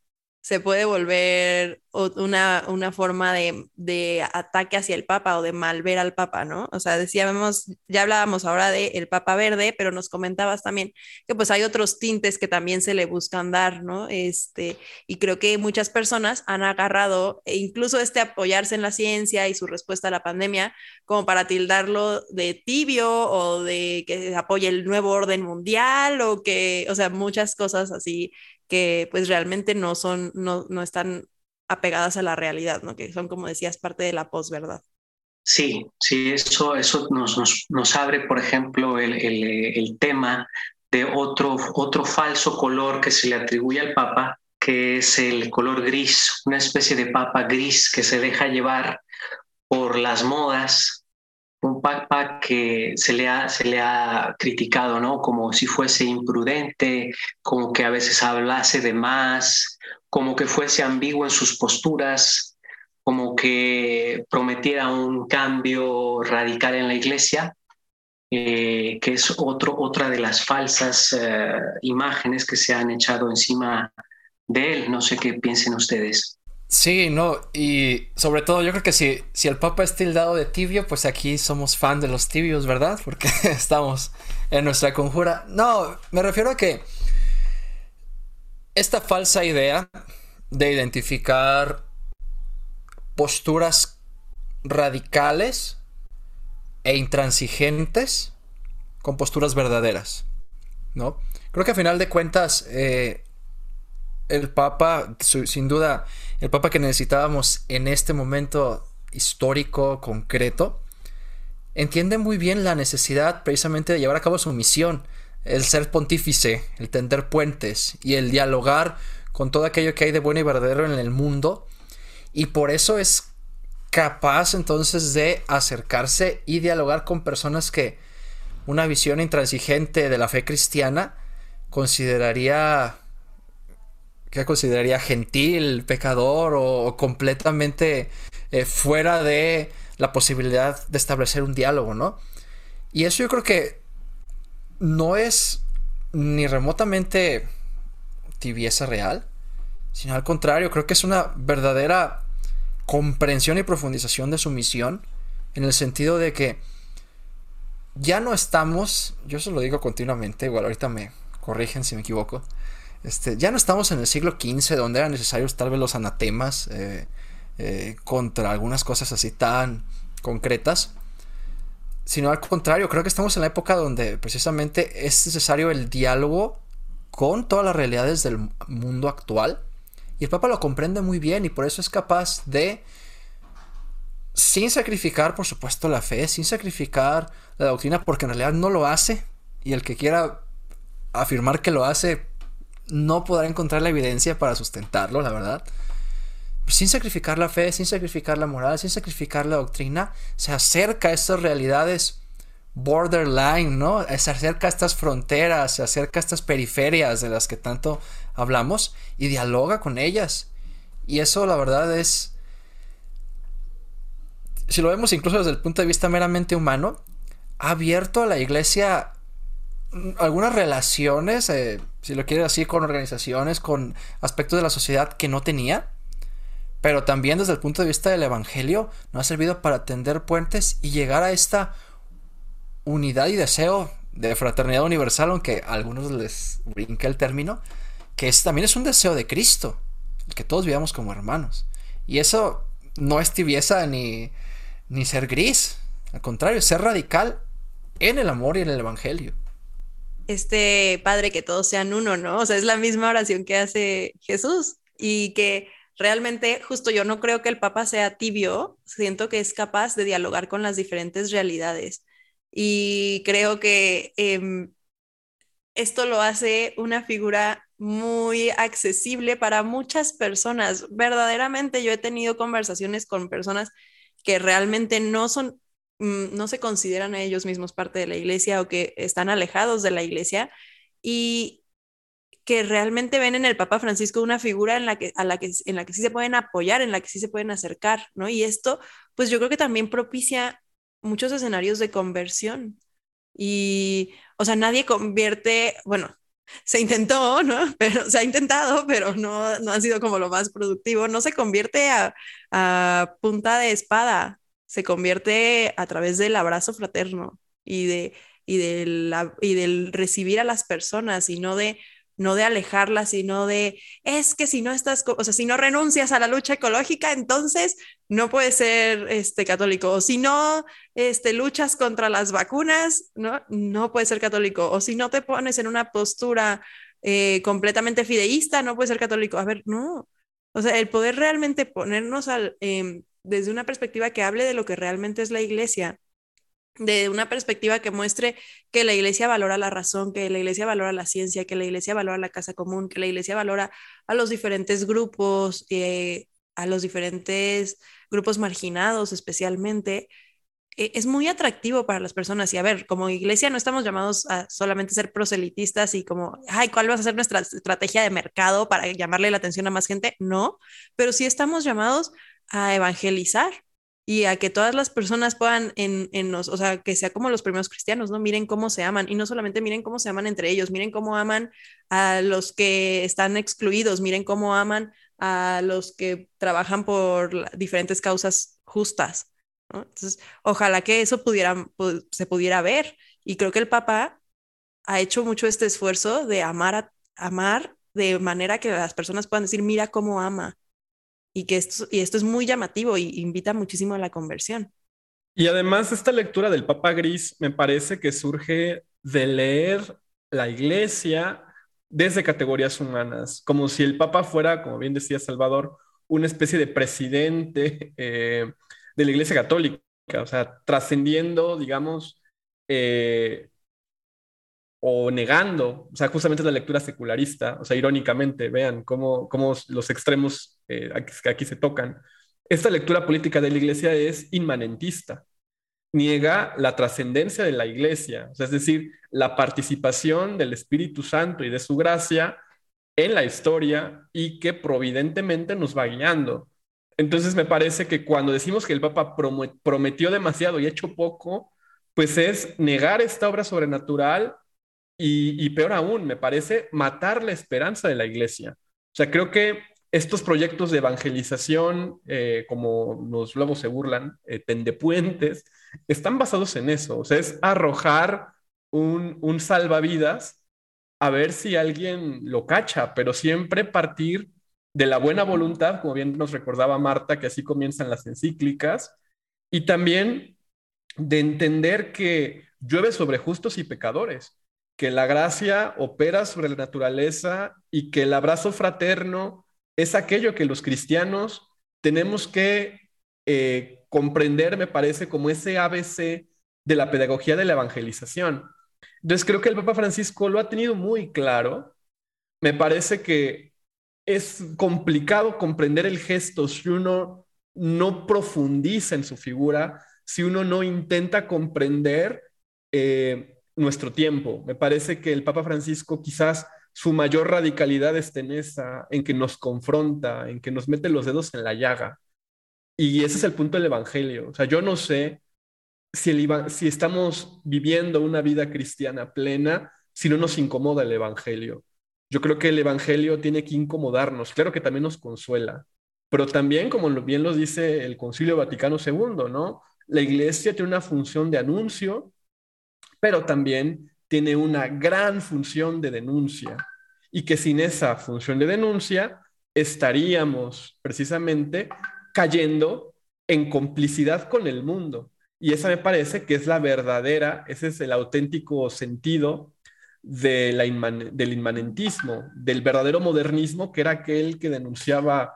Speaker 5: se puede volver una, una forma de, de, ataque hacia el Papa o de malver al Papa, ¿no? O sea, decíamos, ya hablábamos ahora del el Papa verde, pero nos comentabas también que pues hay otros tintes que también se le buscan dar, ¿no? Este, y creo que muchas personas han agarrado e incluso este apoyarse en la ciencia y su respuesta a la pandemia como para tildarlo de tibio o de que apoye el nuevo orden mundial o que, o sea, muchas cosas así que pues realmente no son, no, no están apegadas a la realidad, ¿no? Que son, como decías, parte de la posverdad.
Speaker 4: Sí, sí, eso, eso nos, abre, por ejemplo, el, el, el, tema de otro, otro falso color que se le atribuye al Papa, que es el color gris, una especie de papa gris que se deja llevar por las modas, un papa que se le ha, se le ha criticado, ¿no? Como si fuese imprudente, como que a veces hablase de más, como que fuese ambiguo en sus posturas, como que prometiera un cambio radical en la iglesia, eh, que es otro, otra de las falsas eh, imágenes que se han echado encima de él. No sé qué piensen ustedes.
Speaker 2: Sí, no, y sobre todo yo creo que si, si el Papa es tildado de tibio, pues aquí somos fan de los tibios, ¿verdad? Porque estamos en nuestra conjura. No, me refiero a que esta falsa idea de identificar posturas radicales e intransigentes con posturas verdaderas, ¿no? Creo que a final de cuentas eh, el Papa, sin duda, el Papa que necesitábamos en este momento histórico, concreto, entiende muy bien la necesidad precisamente de llevar a cabo su misión, el ser pontífice, el tender puentes y el dialogar con todo aquello que hay de bueno y verdadero en el mundo. Y por eso es capaz entonces de acercarse y dialogar con personas que una visión intransigente de la fe cristiana consideraría que consideraría gentil, pecador o, completamente eh, fuera de la posibilidad de establecer un diálogo, ¿no? Y eso yo creo que no es ni remotamente tibieza real, sino al contrario, creo que es una verdadera comprensión y profundización de su misión, en el sentido de que ya no estamos, yo se lo digo continuamente, igual ahorita me corrigen si me equivoco, este, ya no estamos en el siglo XV donde eran necesarios tal vez los anatemas eh, eh, contra algunas cosas así tan concretas, sino al contrario, creo que estamos en la época donde precisamente es necesario el diálogo con todas las realidades del mundo actual. Y el Papa lo comprende muy bien y por eso es capaz de, sin sacrificar, por supuesto, la fe, sin sacrificar la doctrina, porque en realidad no lo hace. Y el que quiera afirmar que lo hace, no podrá encontrar la evidencia para sustentarlo, la verdad. Sin sacrificar la fe, sin sacrificar la moral, sin sacrificar la doctrina, se acerca a estas realidades borderline, ¿no? Se acerca a estas fronteras, se acerca a estas periferias de las que tanto hablamos y dialoga con ellas. Y eso, la verdad, es. Si lo vemos incluso desde el punto de vista meramente humano, ha abierto a la iglesia algunas relaciones, eh, si lo quieres así, con organizaciones, con aspectos de la sociedad que no tenía. Pero también desde el punto de vista del Evangelio nos ha servido para tender puentes y llegar a esta unidad y deseo de fraternidad universal, aunque a algunos les brinque el término, que también es un deseo de Cristo, que todos vivamos como hermanos. Y eso no es tibieza ni, ni ser gris, al contrario, ser radical en el amor y en el Evangelio
Speaker 5: este Padre que todos sean uno, ¿no? O sea, es la misma oración que hace Jesús y que realmente justo yo no creo que el Papa sea tibio, siento que es capaz de dialogar con las diferentes realidades y creo que em, esto lo hace una figura muy accesible para muchas personas. Verdaderamente yo he tenido conversaciones con personas que realmente no son no se consideran a ellos mismos parte de la iglesia o que están alejados de la iglesia y que realmente ven en el Papa Francisco una figura en la que, a la que, en la que sí se pueden apoyar, en la que sí se pueden acercar, ¿no? Y esto, pues yo creo que también propicia muchos escenarios de conversión. Y o sea, nadie convierte, bueno, se intentó, ¿no? Pero se ha intentado, pero no, no ha sido como lo más productivo. No se convierte a, a punta de espada, se convierte a través del abrazo fraterno y de y del, y del recibir a las personas y no de no de alejarlas, sino de, es que si no estás, o sea, si no renuncias a la lucha ecológica, entonces no puedes ser este, católico, o si no este, luchas contra las vacunas, no, no puedes ser católico, o si no te pones en una postura eh, completamente fideísta, no puedes ser católico. A ver, no, o sea, el poder realmente ponernos al, em, desde una perspectiva que hable de lo que realmente es la iglesia de una perspectiva que muestre que la iglesia valora la razón, que la iglesia valora la ciencia, que la iglesia valora la casa común, que la iglesia valora a los diferentes grupos, eh, a los diferentes grupos marginados especialmente, eh, es muy atractivo para las personas. Y a ver, como iglesia no estamos llamados a solamente ser proselitistas y como, ay, ¿cuál va a ser nuestra estrategia de mercado para llamarle la atención a más gente? No, pero sí estamos llamados a evangelizar y a que todas las personas puedan en, en o sea, que sea como los primeros cristianos, ¿no? Miren cómo se aman y no solamente miren cómo se aman entre ellos, miren cómo aman a los que están excluidos, miren cómo aman a los que trabajan por diferentes causas justas. Entonces, ojalá que eso pudiera, se pudiera ver y creo que el Papa ha hecho mucho este esfuerzo de amar amar de manera que las personas puedan decir, mira cómo ama, y que esto, y esto es muy llamativo y invita muchísimo a la conversión.
Speaker 3: Y además esta lectura del Papa Gris me parece que surge de leer la iglesia desde categorías humanas, como si el Papa fuera, como bien decía Salvador, una especie de presidente eh, de la iglesia católica, o sea, trascendiendo, digamos, eh, o negando, o sea, justamente la lectura secularista, o sea, irónicamente, vean cómo, cómo los extremos eh, aquí se tocan. Esta lectura política de la iglesia es inmanentista, niega la trascendencia de la iglesia, o sea, es decir, la participación del Espíritu Santo y de su gracia en la historia y que providentemente nos va guiando. Entonces me parece que cuando decimos que el Papa prometió demasiado y hecho poco, pues es negar esta obra sobrenatural y, peor aún, me parece matar la esperanza de la iglesia. O sea, creo que estos proyectos de evangelización, eh, como los lobos se burlan, eh, tendepuentes, están basados en eso. O sea, es arrojar un, un salvavidas a ver si alguien lo cacha, pero siempre partir de la buena voluntad, como bien nos recordaba Marta, que así comienzan las encíclicas, y también de entender que llueve sobre justos y pecadores que la gracia opera sobre la naturaleza y que el abrazo fraterno es aquello que los cristianos tenemos que eh, comprender, me parece, como ese ABC de la pedagogía de la evangelización. Entonces creo que el Papa Francisco lo ha tenido muy claro. Me parece que es complicado comprender el gesto si uno no profundiza en su figura, si uno no intenta comprender eh, nuestro tiempo. Me parece que el Papa Francisco quizás su mayor radicalidad está en esa, en que nos confronta, en que nos mete los dedos en la llaga. Y ese es el punto del Evangelio. O sea, yo no sé si, el, si estamos viviendo una vida cristiana plena si no nos incomoda el Evangelio. Yo creo que el Evangelio tiene que incomodarnos. Claro que también nos consuela, pero también, como bien lo dice el Concilio Vaticano II, ¿no? La iglesia tiene una función de anuncio pero también tiene una gran función de denuncia y que sin esa función de denuncia estaríamos precisamente cayendo en complicidad con el mundo. Y esa me parece que es la verdadera, ese es el auténtico sentido del inmanentismo, del verdadero modernismo, que era aquel que denunciaba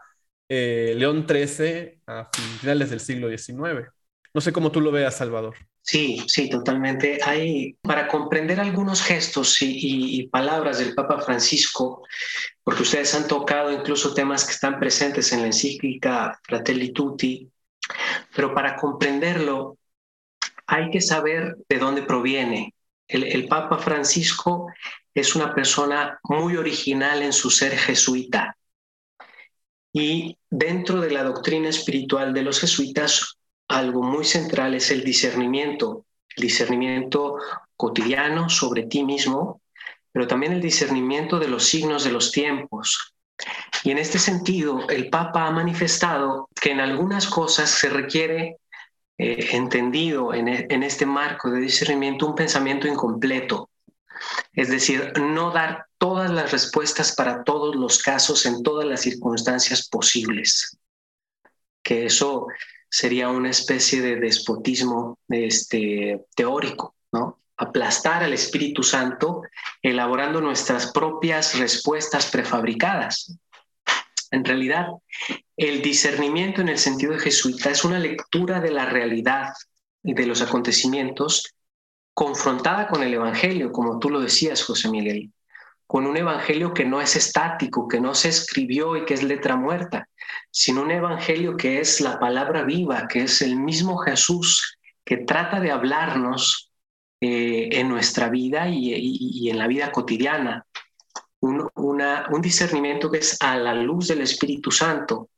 Speaker 3: eh, León XIII a finales del siglo XIX. No sé cómo tú lo veas, Salvador.
Speaker 4: Sí, sí, totalmente. Hay, para comprender algunos gestos y, palabras del Papa Francisco, porque ustedes han tocado incluso temas que están presentes en la encíclica Fratelli Tutti, pero para comprenderlo hay que saber de dónde proviene. El, el Papa Francisco es una persona muy original en su ser jesuita. Y dentro de la doctrina espiritual de los jesuitas algo muy central es el discernimiento, el discernimiento cotidiano sobre ti mismo, pero también el discernimiento de los signos de los tiempos. Y en este sentido, el Papa ha manifestado que en algunas cosas se requiere, eh, entendido en, en este marco de discernimiento, un pensamiento incompleto. Es decir, no dar todas las respuestas para todos los casos en todas las circunstancias posibles. Que eso sería una especie de despotismo este, teórico, ¿no? Aplastar al Espíritu Santo elaborando nuestras propias respuestas prefabricadas. En realidad, el discernimiento en el sentido de jesuita es una lectura de la realidad y de los acontecimientos confrontada con el Evangelio, como tú lo decías, José Miguel, con un Evangelio que no es estático, que no se escribió y que es letra muerta, sino un Evangelio que es la palabra viva, que es el mismo Jesús que trata de hablarnos eh, en nuestra vida y, en la vida cotidiana. Un, un discernimiento que es a la luz del Espíritu Santo,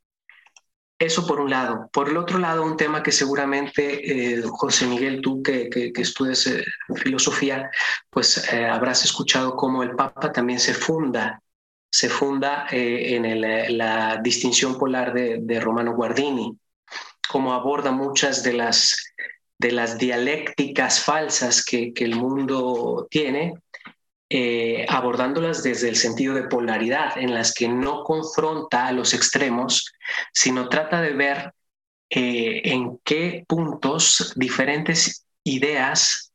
Speaker 4: eso por un lado. Por el otro lado, un tema que seguramente, eh, José Miguel, tú que, que, estudias eh, filosofía, pues eh, habrás escuchado cómo el Papa también se funda, se funda en la distinción polar de, Romano Guardini, cómo aborda muchas de las, de las dialécticas falsas que, que el mundo tiene eh, abordándolas desde el sentido de polaridad, en las que no confronta a los extremos, sino trata de ver eh, en qué puntos diferentes ideas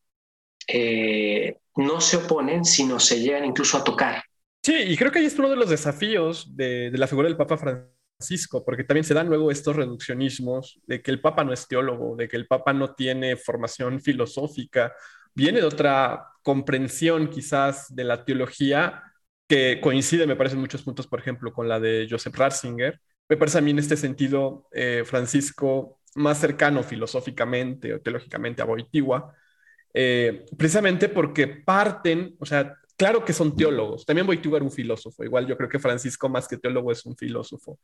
Speaker 4: eh, no se oponen, sino se llegan incluso a tocar.
Speaker 3: Sí, y creo que ahí es uno de los desafíos de, de la figura del Papa Francisco, porque también se dan luego estos reduccionismos de que el Papa no es teólogo, de que el Papa no tiene formación filosófica, viene de otra comprensión quizás de la teología que coincide, me parece, en muchos puntos, por ejemplo, con la de Joseph Ratzinger. Me parece a mí en este sentido, eh, Francisco, más cercano filosóficamente o teológicamente a Boitigua, eh, precisamente porque parten, o sea, claro que son teólogos, también Boitigua era un filósofo, igual yo creo que Francisco más que teólogo es un filósofo.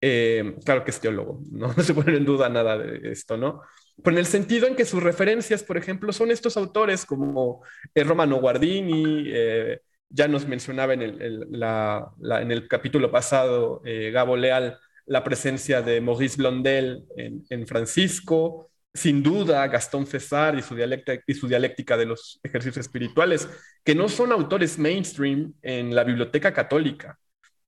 Speaker 3: Eh, claro que es teólogo, ¿no? no se pone en duda nada de esto, ¿no? Pero en el sentido en que sus referencias, por ejemplo, son estos autores como el Romano Guardini, eh, ya nos mencionaba en el, capítulo pasado eh, Gabo Leal la presencia de Maurice Blondel en, Francisco, sin duda Gastón César y su, y su dialéctica de los ejercicios espirituales, que no son autores mainstream en la biblioteca católica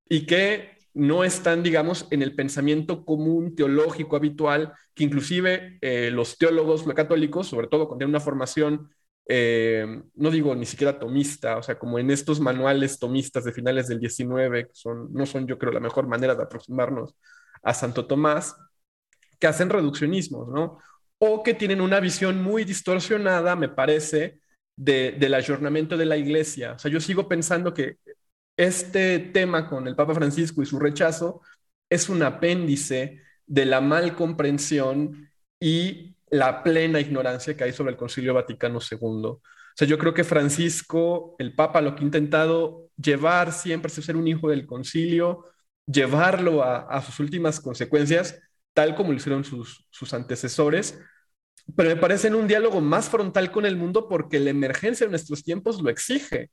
Speaker 3: y que no están, digamos, en el pensamiento común teológico habitual, que inclusive eh, los teólogos católicos, sobre todo cuando tienen una formación, eh, no digo ni siquiera tomista, o sea, como en estos manuales tomistas de finales del 19, que son, no son yo creo la mejor manera de aproximarnos a Santo Tomás, que hacen reduccionismos, ¿no? O que tienen una visión muy distorsionada, me parece, del ayornamiento de la iglesia. O sea, yo sigo pensando que este tema con el Papa Francisco y su rechazo es un apéndice de la mal comprensión y la plena ignorancia que hay sobre el Concilio Vaticano II. O sea, yo creo que Francisco, el Papa, lo que ha intentado llevar siempre es ser un hijo del concilio, llevarlo a, sus últimas consecuencias, tal como lo hicieron sus, sus antecesores, pero me parece en un diálogo más frontal con el mundo porque la emergencia de nuestros tiempos lo exige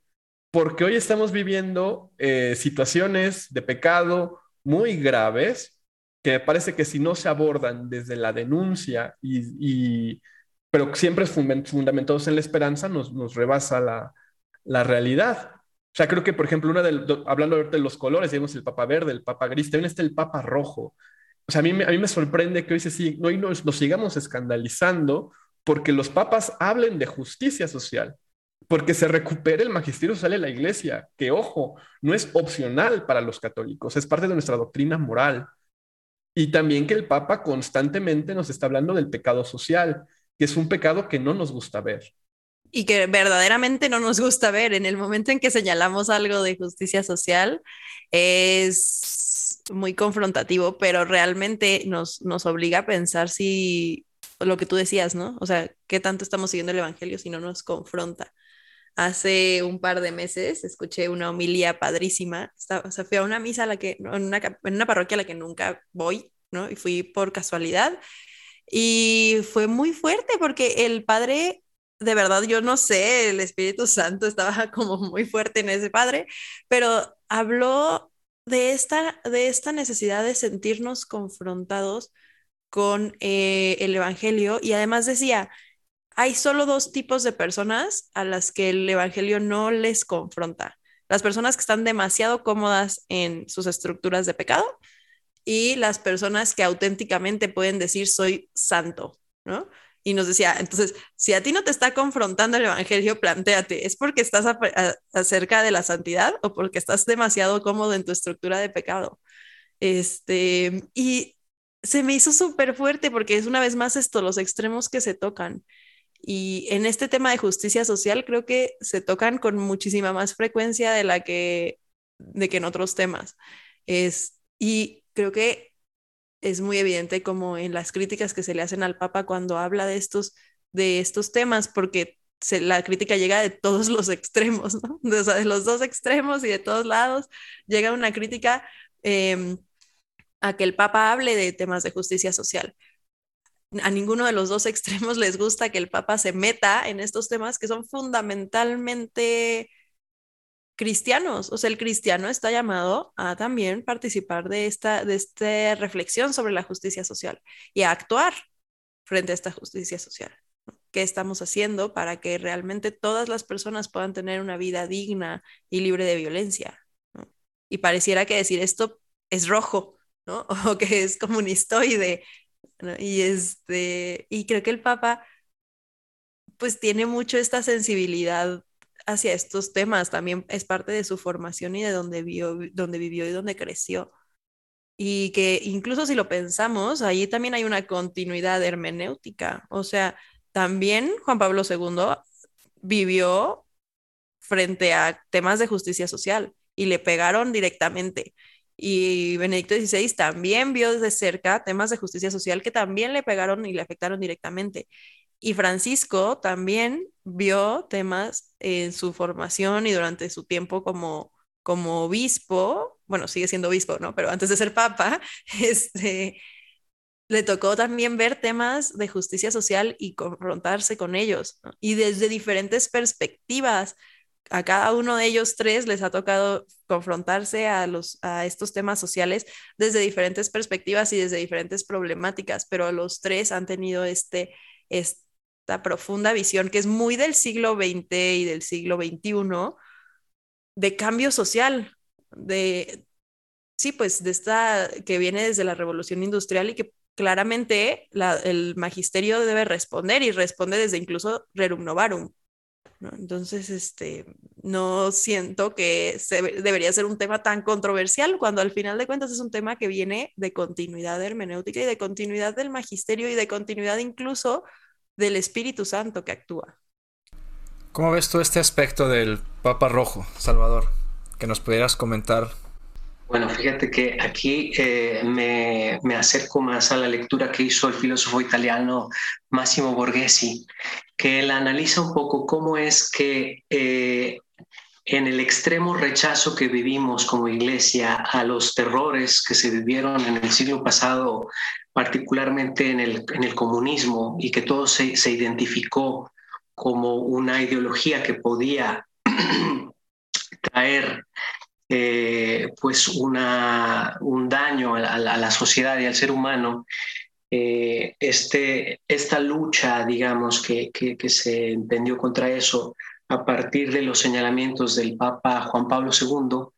Speaker 3: porque hoy estamos viviendo eh, situaciones de pecado muy graves que me parece que si no se abordan desde la denuncia y, pero siempre fundamentados en la esperanza, nos, nos rebasa la, la, realidad. O sea, creo que, por ejemplo, una de, hablando de los colores, tenemos el papa verde, el papa gris, también está el papa rojo. O sea, a mí, a mí me sorprende que hoy, se, hoy nos sigamos escandalizando porque los papas hablen de justicia social porque se recupere el magisterio social de la iglesia, que ojo, no es opcional para los católicos, es parte de nuestra doctrina moral. Y también que el Papa constantemente nos está hablando del pecado social, que es un pecado que no nos gusta ver.
Speaker 5: Y que verdaderamente no nos gusta ver. En el momento en que señalamos algo de justicia social, es muy confrontativo, pero realmente nos, nos obliga a pensar si lo que tú decías, ¿no? O sea, ¿qué tanto estamos siguiendo el Evangelio si no nos confronta? Hace un par de meses escuché una homilía padrísima. o sea, fui a una misa a la que, en una, en una parroquia a la que nunca voy, ¿no? Y fui por casualidad. Y fue muy fuerte porque el padre de verdad yo no sé, el Espíritu Santo estaba como muy fuerte en ese padre, pero habló de esta, de esta necesidad de sentirnos confrontados con eh, el Evangelio y además decía, hay solo dos tipos de personas a las que el Evangelio no les confronta. Las personas que están demasiado cómodas en sus estructuras de pecado y las personas que auténticamente pueden decir soy santo, ¿no? Y nos decía, entonces, si a ti no te está confrontando el Evangelio, planteate, ¿es porque estás acerca de la santidad o porque estás demasiado cómodo en tu estructura de pecado? Este, y se me hizo súper fuerte porque es una vez más esto, los extremos que se tocan. Y en este tema de justicia social creo que se tocan con muchísima más frecuencia de la que, de que en otros temas. Es, y creo que es muy evidente como en las críticas que se le hacen al Papa cuando habla de estos, de estos temas, porque la crítica llega de todos los extremos, de los dos extremos y de todos lados llega una crítica em, a que el Papa hable de temas de justicia social. A ninguno de los dos extremos les gusta que el Papa se meta en estos temas que son fundamentalmente cristianos. O sea, el cristiano está llamado a también participar de esta, de esta reflexión sobre la justicia social y a actuar frente a esta justicia social. ¿Qué estamos haciendo para que realmente todas las personas puedan tener una vida digna y libre de violencia? Y pareciera que decir esto es rojo, ¿no? O que es comunistoide. Y, este, y creo que el Papa pues tiene mucho esta sensibilidad hacia estos temas, también es parte de su formación y de donde, vivió, donde vivió y donde creció. Y que incluso si lo pensamos, ahí también hay una continuidad hermenéutica. O sea, también Juan Pablo II vivió frente a temas de justicia social y le pegaron directamente. Y Benedicto XVI también vio desde cerca temas de justicia social que también le pegaron y le afectaron directamente. Y Francisco también vio temas en su formación y durante su tiempo como, como obispo, bueno, sigue siendo obispo, ¿no? Pero antes de ser papa, este, le tocó también ver temas de justicia social y confrontarse con ellos, y desde diferentes perspectivas. A cada uno de ellos tres les ha tocado confrontarse a, los, a estos temas sociales desde diferentes perspectivas y desde diferentes problemáticas, pero los tres han tenido este, este profunda visión que es muy del siglo XX y del siglo XXI de cambio social, de, sí, pues de esta que viene desde la revolución industrial y que claramente el magisterio debe responder y responde desde incluso Rerum Novarum. Entonces, este, no siento que debería ser un tema tan controversial cuando al final de cuentas es un tema que viene de continuidad hermenéutica y de continuidad del magisterio y de continuidad incluso del Espíritu Santo que actúa.
Speaker 2: ¿Cómo ves tú este aspecto del Papa Rojo, Salvador? Que nos pudieras comentar.
Speaker 4: Bueno, fíjate que aquí eh, me, me, acerco más a la lectura que hizo el filósofo italiano Massimo Borghesi, que él analiza un poco cómo es que eh, en el extremo rechazo que vivimos como iglesia a los terrores que se vivieron en el siglo pasado particularmente en el, en el comunismo, y que todo se, se identificó como una ideología que podía traer eh, pues una, un daño a la, a la, sociedad y al ser humano, eh, este, esta lucha, digamos, que, que, se entendió contra eso a partir de los señalamientos del Papa Juan Pablo II,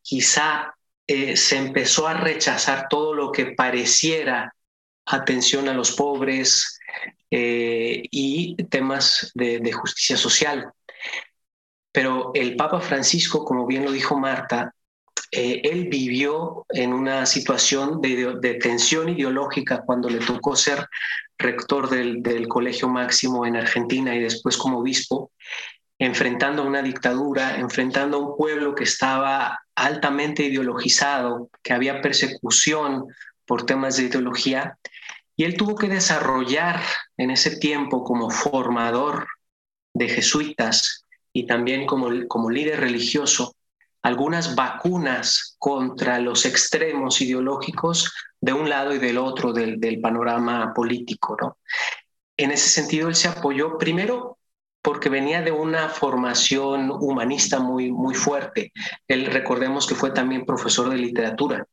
Speaker 4: quizá eh, se empezó a rechazar todo lo que pareciera atención a los pobres eh, y temas de, justicia social. Pero el Papa Francisco, como bien lo dijo Marta, eh, él vivió en una situación de, tensión ideológica cuando le tocó ser rector del, Colegio Máximo en Argentina y después como obispo, enfrentando una dictadura, enfrentando a un pueblo que estaba altamente ideologizado, que había persecución por temas de ideología, y él tuvo que desarrollar en ese tiempo como formador de jesuitas y también como líder religioso algunas vacunas contra los extremos ideológicos de un lado y del otro del, del panorama político. ¿no? En ese sentido, él se apoyó primero porque venía de una formación humanista muy, muy fuerte. Él, recordemos que fue también profesor de literatura.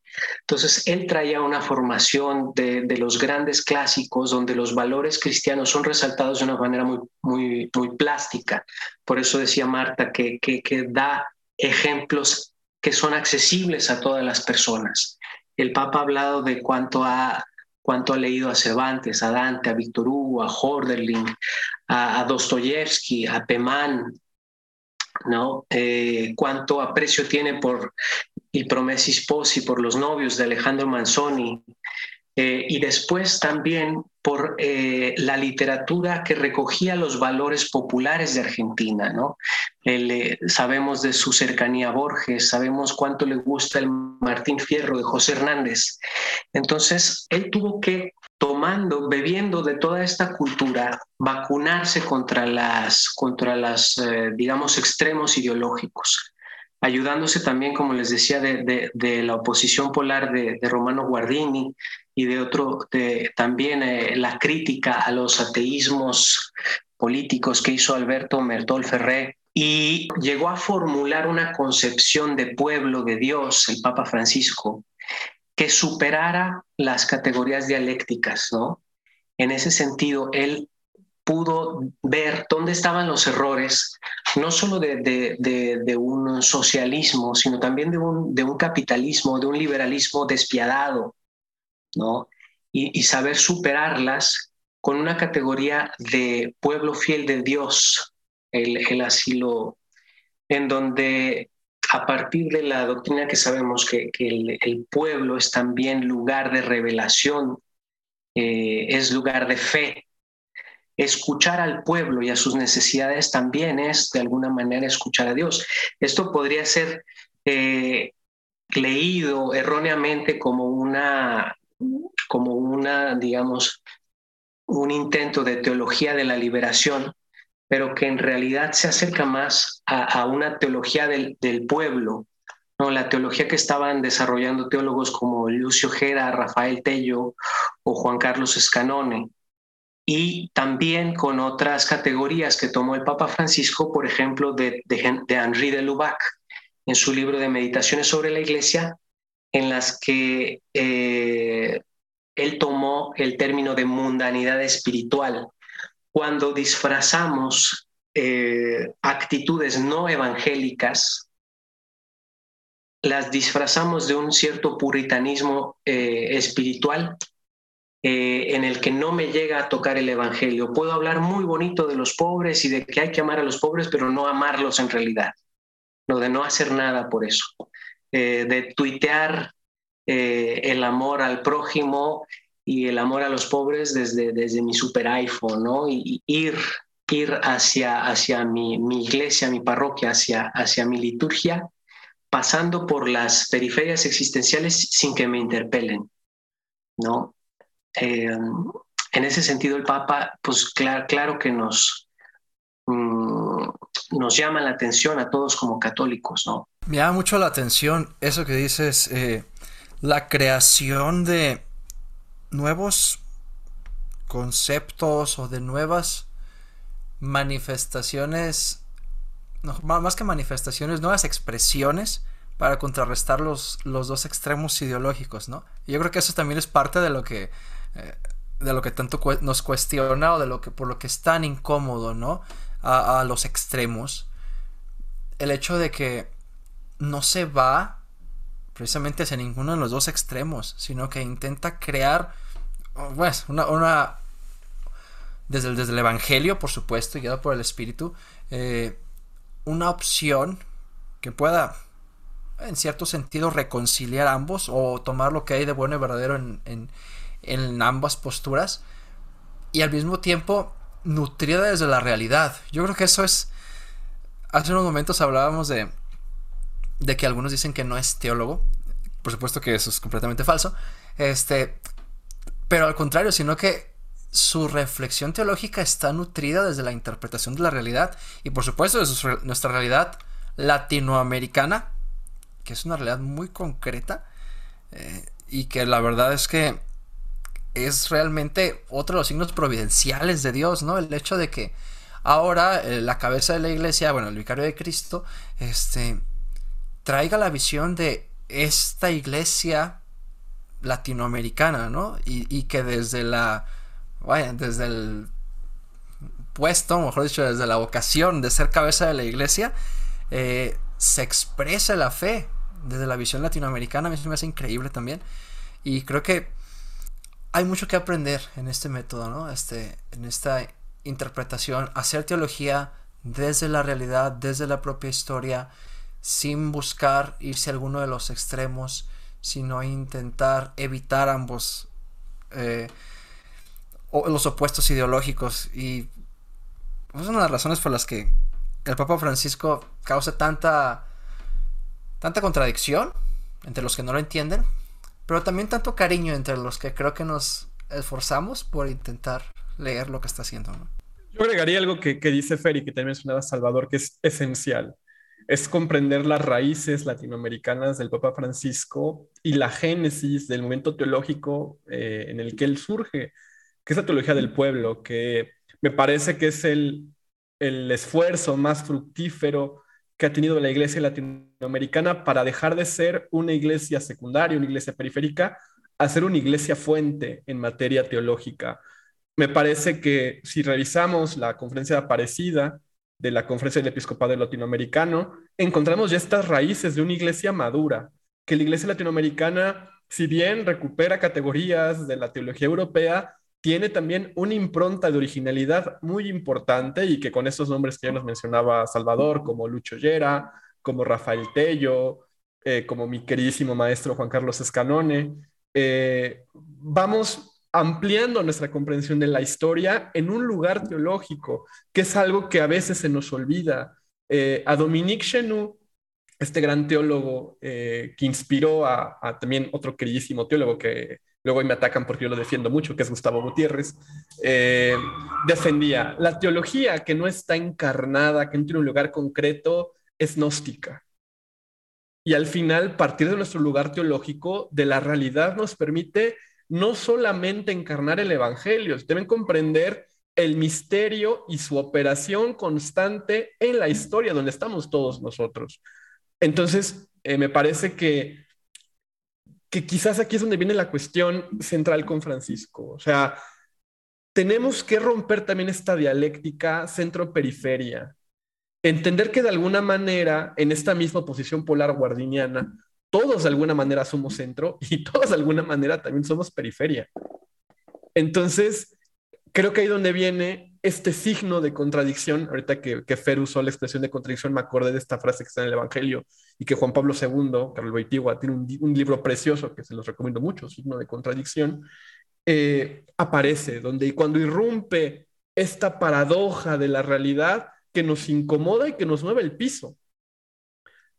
Speaker 4: Entonces, él traía una formación de, de, los grandes clásicos donde los valores cristianos son resaltados de una manera muy, muy, muy plástica. Por eso decía Marta que, que, que da ejemplos que son accesibles a todas las personas. El Papa ha hablado de cuánto ha cuánto ha leído a Cervantes, a Dante, a Víctor Hugo, a Horderling, a, a Dostoyevsky, a Pemán, ¿no? Eh, cuánto aprecio tiene por Il Promessi Sposi, por los novios de Alejandro Manzoni, eh, y después también por eh, la literatura que recogía los valores populares de Argentina. ¿no? Eh, sabemos de su cercanía a Borges, sabemos cuánto le gusta el Martín Fierro de José Hernández. Entonces, él tuvo que, tomando, bebiendo de toda esta cultura, vacunarse contra las, contra las digamos, extremos ideológicos ayudándose también, como les decía, de, de, la oposición polar de, de, Romano Guardini y de otro, de, también eh, la crítica a los ateísmos políticos que hizo Alberto Mertol Ferré. Y llegó a formular una concepción de pueblo de Dios, el Papa Francisco, que superara las categorías dialécticas, ¿no? En ese sentido, él pudo ver dónde estaban los errores, no solo de, de, de, un socialismo, sino también de un, de un capitalismo, de un liberalismo despiadado, ¿no? Y, y, saber superarlas con una categoría de pueblo fiel de Dios, el, el asilo, en donde a partir de la doctrina que sabemos que, que el, pueblo es también lugar de revelación, eh, es lugar de fe, escuchar al pueblo y a sus necesidades también es de alguna manera escuchar a Dios. Esto podría ser eh, leído erróneamente como una, como una, digamos, un intento de teología de la liberación, pero que en realidad se acerca más a, una teología del, del pueblo, ¿no? la teología que estaban desarrollando teólogos como Lucio Gera, Rafael Tello o Juan Carlos Escanone y también con otras categorías que tomó el Papa Francisco, por ejemplo, de, de, de Henri de Lubac, en su libro de Meditaciones sobre la Iglesia, en las que eh, él tomó el término de mundanidad espiritual. Cuando disfrazamos eh, actitudes no evangélicas, las disfrazamos de un cierto puritanismo eh, espiritual en el que no me llega a tocar el Evangelio. Puedo hablar muy bonito de los pobres y de que hay que amar a los pobres, pero no amarlos en realidad, no, de no hacer nada por eso, eh, de tuitear eh, el amor al prójimo y el amor a los pobres desde, desde mi super iPhone, ¿no? Y, ir, ir hacia, hacia mi, mi, iglesia, mi parroquia, hacia, hacia mi liturgia, pasando por las periferias existenciales sin que me interpelen, ¿no? Eh, en ese sentido, el Papa, pues claro, claro que nos, mm, nos llama la atención a todos como católicos, ¿no?
Speaker 2: Me llama mucho la atención eso que dices, eh, la creación de nuevos conceptos o de nuevas manifestaciones, no, más que manifestaciones, nuevas expresiones para contrarrestar los, los dos extremos ideológicos, ¿no? Y yo creo que eso también es parte de lo que eh, de lo que tanto nos cuestiona o de lo que por lo que es tan incómodo, ¿no? A, los extremos. El hecho de que no se va precisamente hacia ninguno de los dos extremos, sino que intenta crear, pues, una, una desde, el, desde el Evangelio, por supuesto, guiado por el Espíritu, eh, una opción que pueda, en cierto sentido, reconciliar ambos o tomar lo que hay de bueno y verdadero en, en en ambas posturas y al mismo tiempo nutrida desde la realidad. Yo creo que eso es... Hace unos momentos hablábamos de, de que algunos dicen que no es teólogo. Por supuesto que eso es completamente falso. Este, pero al contrario, sino que su reflexión teológica está nutrida desde la interpretación de la realidad y por supuesto de nuestra realidad latinoamericana, que es una realidad muy concreta eh, y que la verdad es que es realmente otro de los signos providenciales de Dios, ¿no? El hecho de que ahora eh, la cabeza de la iglesia, bueno, el vicario de Cristo, este, traiga la visión de esta iglesia latinoamericana, ¿no? Y, que desde la, vaya, desde el puesto, mejor dicho, desde la vocación de ser cabeza de la iglesia, eh, se expresa la fe desde la visión latinoamericana. A mí me hace increíble también. Y creo que hay mucho que aprender en este método, ¿no? Este, en esta interpretación, hacer teología desde la realidad, desde la propia historia, sin buscar irse a alguno de los extremos, sino intentar evitar ambos eh, los opuestos ideológicos. Y es una de las razones por las que el Papa Francisco causa tanta, tanta contradicción entre los que no lo entienden, pero también tanto cariño entre los que creo que nos esforzamos por intentar leer lo que está haciendo.
Speaker 3: Yo agregaría algo que, que dice Ferry, que también mencionaba Salvador, que es esencial es comprender las raíces latinoamericanas del Papa Francisco y la génesis del momento teológico eh, en el que él surge, que es la teología del pueblo, que me parece que es el, el esfuerzo más fructífero que ha tenido la iglesia latinoamericana para dejar de ser una iglesia secundaria, una iglesia periférica, a ser una iglesia fuente en materia teológica. Me parece que si revisamos la conferencia Aparecida, de la Conferencia del Episcopado Latinoamericano, encontramos ya estas raíces de una iglesia madura, que la iglesia latinoamericana, si bien recupera categorías de la teología europea, tiene también una impronta de originalidad muy importante y que con estos nombres que ya nos mencionaba Salvador, como Lucho Llera, como Rafael Tello, eh, como mi queridísimo maestro Juan Carlos Escanone, eh, vamos ampliando nuestra comprensión de la historia en un lugar teológico, que es algo que a veces se nos olvida. Eh, a Dominique Chenu, este gran teólogo que inspiró a, también otro queridísimo teólogo que luego me atacan porque yo lo defiendo mucho, que es Gustavo Gutiérrez, eh, defendía la teología que no está encarnada, que no tiene un lugar concreto, es gnóstica. Y al final, partir de nuestro lugar teológico, de la realidad, nos permite no solamente encarnar el Evangelio, deben comprender el misterio y su operación constante en la historia donde estamos todos nosotros. Entonces, eh, me parece que, que quizás aquí es donde viene la cuestión central con Francisco. O sea, tenemos que romper también esta dialéctica centro-periferia. Entender que de alguna manera, en esta misma posición polar guardiniana, todos de alguna manera somos centro y todos de alguna manera también somos periferia. Entonces, creo que ahí donde viene este signo de contradicción, ahorita que, que Fer usó la expresión de contradicción, me acordé de esta frase que está en el Evangelio y que Juan Pablo II, Carlos Boitigua, tiene un, libro precioso que se los recomiendo mucho, signo de contradicción, eh, aparece, donde cuando irrumpe esta paradoja de la realidad que nos incomoda y que nos mueve el piso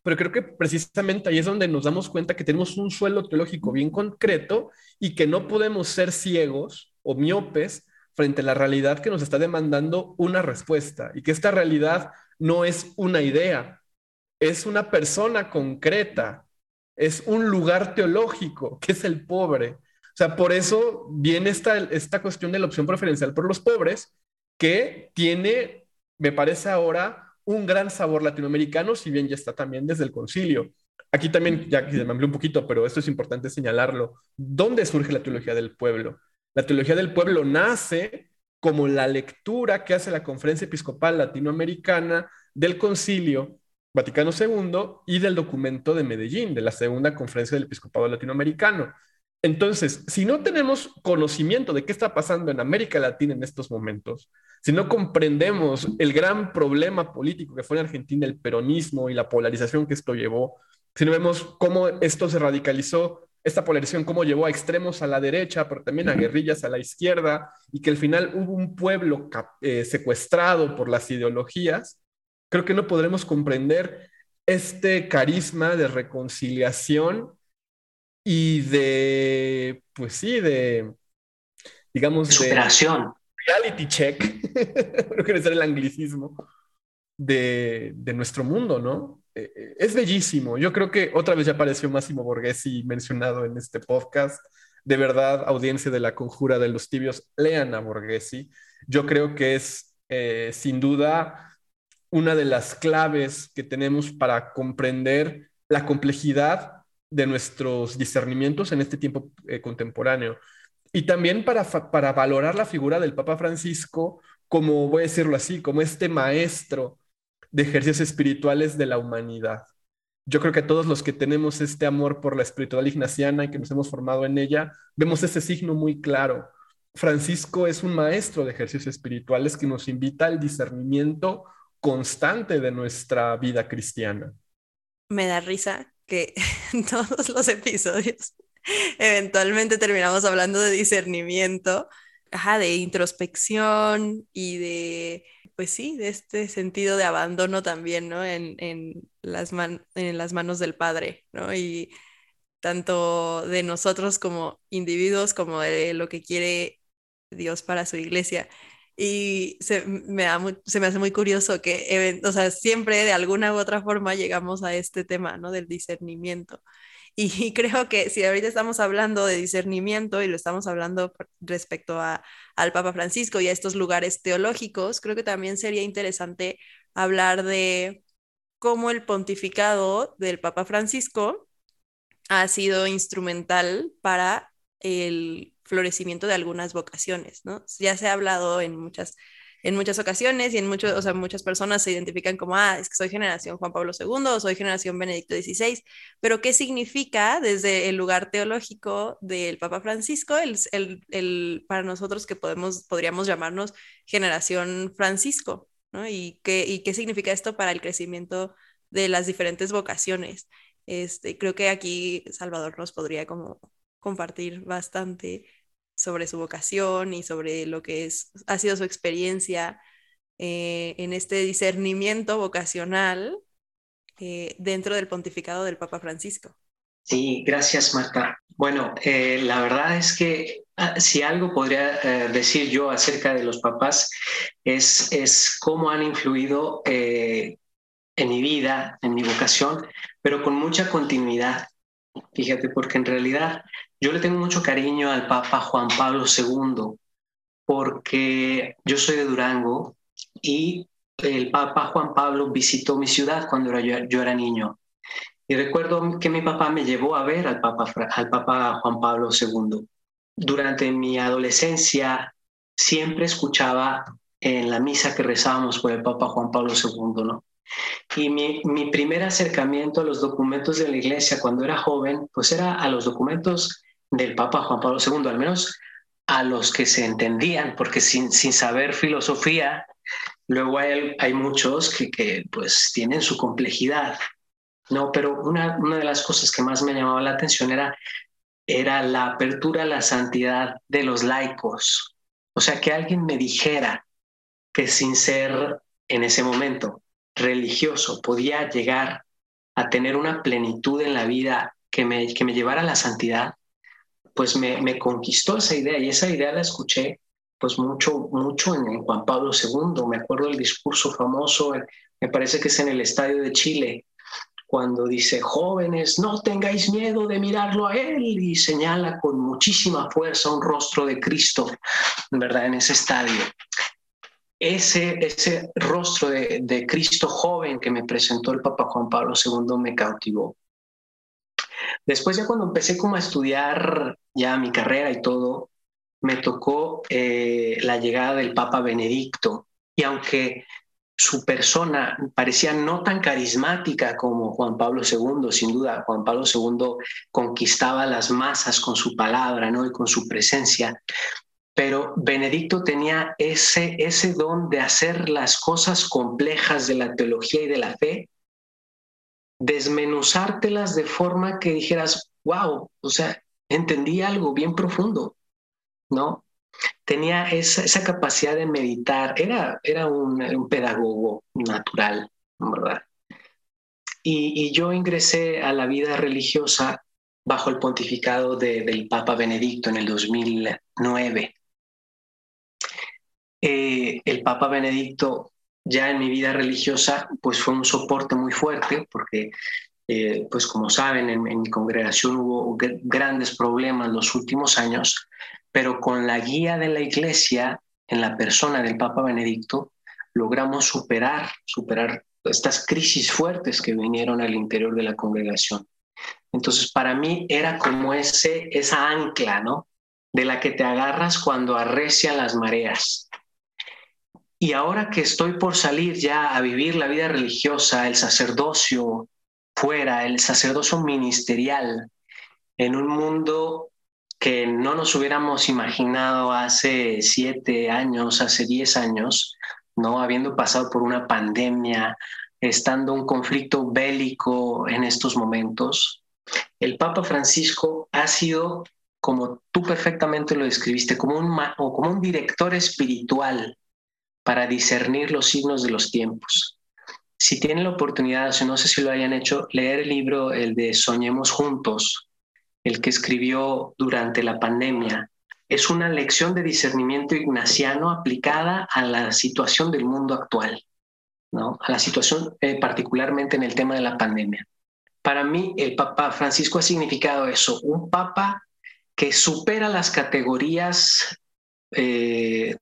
Speaker 3: pero creo que precisamente ahí es donde nos damos cuenta que tenemos un suelo teológico bien concreto y que no podemos ser ciegos o miopes frente a la realidad que nos está demandando una respuesta y que esta realidad no es una idea, es una persona concreta, es un lugar teológico, que es el pobre. O sea, por eso viene esta, esta cuestión de la opción preferencial por los pobres, que tiene, me parece ahora, un gran sabor latinoamericano, si bien ya está también desde el concilio. Aquí también, ya se me amplió un poquito, pero esto es importante señalarlo. ¿Dónde surge la teología del pueblo? La teología del pueblo nace como la lectura que hace la Conferencia Episcopal Latinoamericana del Concilio Vaticano II y del documento de Medellín, de la Segunda Conferencia del Episcopado Latinoamericano. Entonces, si no tenemos conocimiento de qué está pasando en América Latina en estos momentos, si no comprendemos el gran problema político que fue en Argentina el peronismo y la polarización que esto llevó, si no vemos cómo esto se radicalizó, esta polarización cómo llevó a extremos a la derecha, pero también a guerrillas a la izquierda, y que al final hubo un pueblo eh, secuestrado por las ideologías, creo que no podremos comprender este carisma de reconciliación y de, pues sí, de, digamos,
Speaker 4: de superación.
Speaker 3: reality check, no quiero ser el anglicismo, de, de, nuestro mundo, ¿no? Eh, eh, es bellísimo. Yo creo que otra vez ya apareció Máximo Borghesi mencionado en este podcast. De verdad, audiencia de la conjura de los tibios, lean a Borghesi. Yo creo que es eh, sin duda una de las claves que tenemos para comprender la complejidad de nuestros discernimientos en este tiempo contemporáneo. Y también para, para valorar la figura del Papa Francisco como, voy a decirlo así, como este maestro de ejercicios espirituales de la humanidad. Yo creo que todos los que tenemos este amor por la espiritualidad ignaciana y que nos hemos formado en ella, vemos ese signo muy claro. Francisco es un maestro de ejercicios espirituales que nos invita al discernimiento constante de nuestra vida cristiana.
Speaker 5: Me da risa que en todos los episodios eventualmente terminamos hablando de discernimiento, de introspección y de pues sí, de este sentido de abandono también, ¿no? En, las, en las manos del Padre, ¿no? Y tanto de nosotros como individuos como de lo que quiere Dios para su iglesia. Y se me, se me hace muy curioso que, o sea, siempre de alguna u otra forma llegamos a este tema, ¿no? Del discernimiento. Y creo que si ahorita estamos hablando de discernimiento y lo estamos hablando respecto a, al Papa Francisco y a estos lugares teológicos, creo que también sería interesante hablar de cómo el pontificado del Papa Francisco ha sido instrumental para el florecimiento de algunas vocaciones, ¿no? Ya se ha hablado en muchas en muchas ocasiones y en muchos, o sea, muchas personas se identifican como, ah, es que soy generación Juan Pablo II o soy generación Benedicto XVI, pero ¿qué significa desde el lugar teológico del Papa Francisco, el, el, el para nosotros que podemos, podríamos llamarnos generación Francisco, ¿no? Y qué, y qué significa esto para el crecimiento de las diferentes vocaciones. Este, creo que aquí Salvador nos podría como compartir bastante sobre su vocación y sobre lo que es, ha sido su experiencia eh, en este discernimiento vocacional eh, dentro del pontificado del Papa Francisco.
Speaker 4: Sí, gracias Marta. Bueno, eh, la verdad es que ah, si algo podría decir yo acerca de los papás es, es cómo han influido en mi vida, en mi vocación, pero con mucha continuidad. Fíjate, porque en realidad yo le tengo mucho cariño al Papa Juan Pablo II, porque yo soy de Durango y el Papa Juan Pablo visitó mi ciudad cuando yo, era niño. Y recuerdo que mi papá me llevó a ver al Papa, al Papa Juan Pablo II. Durante mi adolescencia siempre escuchaba en la misa que rezábamos por el Papa Juan Pablo II, ¿no? Y mi, mi, primer acercamiento a los documentos de la iglesia cuando era joven, pues era a los documentos del Papa Juan Pablo II, al menos a los que se entendían, porque sin, sin saber filosofía, luego hay, muchos que, que, pues tienen su complejidad, ¿no? Pero una, una de las cosas que más me llamaba la atención era, era la apertura a la santidad de los laicos. O sea, que alguien me dijera que sin ser en ese momento religioso podía llegar a tener una plenitud en la vida que me, que me llevara a la santidad, pues me, me, conquistó esa idea y esa idea la escuché pues mucho, mucho en, Juan Pablo II. Me acuerdo del discurso famoso, me parece que es en el Estadio de Chile, cuando dice, jóvenes, no tengáis miedo de mirarlo a él y señala con muchísima fuerza un rostro de Cristo, ¿verdad? En ese estadio ese, ese rostro de, de, Cristo joven que me presentó el Papa Juan Pablo II me cautivó. Después ya cuando empecé como a estudiar ya mi carrera y todo, me tocó eh, la llegada del Papa Benedicto. Y aunque su persona parecía no tan carismática como Juan Pablo II, sin duda, Juan Pablo II conquistaba las masas con su palabra ¿no? y con su presencia, pero Benedicto tenía ese, ese don de hacer las cosas complejas de la teología y de la fe, desmenuzártelas de forma que dijeras, wow, o sea, entendí algo bien profundo, ¿no? Tenía esa, esa capacidad de meditar, era, era un, pedagogo natural, ¿verdad? Y, y, yo ingresé a la vida religiosa bajo el pontificado de, del Papa Benedicto en el 2009. Eh, el Papa Benedicto ya en mi vida religiosa pues fue un soporte muy fuerte porque eh, pues como saben en, mi congregación hubo grandes problemas los últimos años pero con la guía de la iglesia en la persona del Papa Benedicto logramos superar, superar estas crisis fuertes que vinieron al interior de la congregación. Entonces, para mí era como ese, esa ancla, ¿no? De la que te agarras cuando arrecian las mareas. Y ahora que estoy por salir ya a vivir la vida religiosa, el sacerdocio fuera, el sacerdocio ministerial, en un mundo que no nos hubiéramos imaginado hace siete años, hace diez años, ¿no? Habiendo pasado por una pandemia, estando un conflicto bélico en estos momentos, el Papa Francisco ha sido, como tú perfectamente lo describiste, como un, como un director espiritual para discernir los signos de los tiempos. Si tienen la oportunidad, o no sé si lo hayan hecho, leer el libro, el de Soñemos Juntos, el que escribió durante la pandemia, es una lección de discernimiento ignaciano aplicada a la situación del mundo actual, ¿no? a la situación eh, particularmente en el tema de la pandemia. Para mí, el Papa Francisco ha significado eso, un Papa que supera las categorías eh,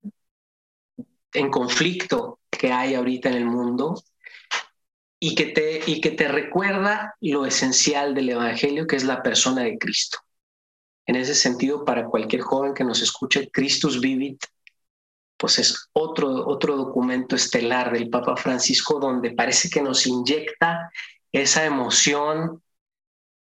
Speaker 4: en conflicto que hay ahorita en el mundo y que, te, y que te recuerda lo esencial del Evangelio, que es la persona de Cristo. En ese sentido, para cualquier joven que nos escuche, Christus Vivit, pues es otro, otro documento estelar del Papa Francisco donde parece que nos inyecta esa emoción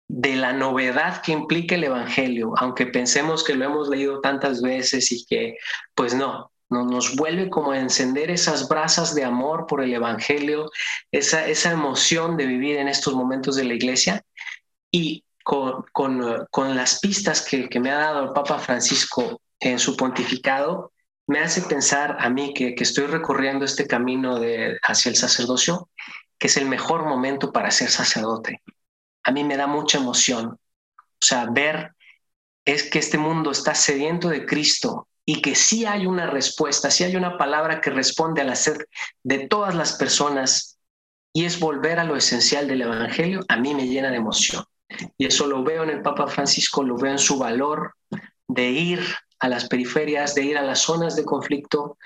Speaker 4: de la novedad que implica el Evangelio, aunque pensemos que lo hemos leído tantas veces y que, pues no, nos vuelve como a encender esas brasas de amor por el Evangelio, esa, esa emoción de vivir en estos momentos de la iglesia y con, con, las pistas que, que, me ha dado el Papa Francisco en su pontificado, me hace pensar a mí que, que estoy recorriendo este camino de, hacia el sacerdocio, que es el mejor momento para ser sacerdote. A mí me da mucha emoción, o sea, ver es que este mundo está sediento de Cristo y que sí hay una respuesta, sí hay una palabra que responde a la sed de todas las personas y es volver a lo esencial del Evangelio, a mí me llena de emoción. Y eso lo veo en el Papa Francisco, lo veo en su valor de ir a las periferias, de ir a las zonas de conflicto,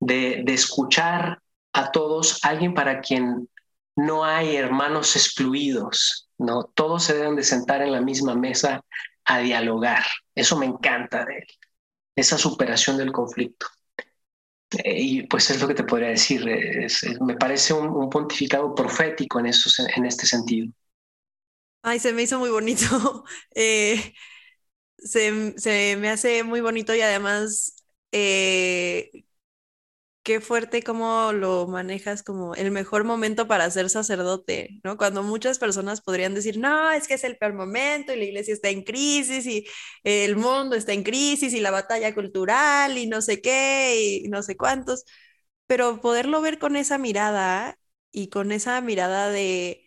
Speaker 4: de, de escuchar a todos, alguien para quien no hay hermanos excluidos, ¿no? Todos se deben de sentar en la misma mesa a dialogar. Eso me encanta de él esa superación del conflicto. Eh, y pues es lo que te podría decir, me parece un, pontificado profético en, eso, en este sentido.
Speaker 5: Ay, se me hizo muy bonito. Eh, se, se, me hace muy bonito y además eh, qué fuerte cómo lo manejas como el mejor momento para ser sacerdote, ¿no? Cuando muchas personas podrían decir, no, es que es el peor momento y la iglesia está en crisis y el mundo está en crisis y la batalla cultural y no sé qué y no sé cuántos, pero poderlo ver con esa mirada y con esa mirada de,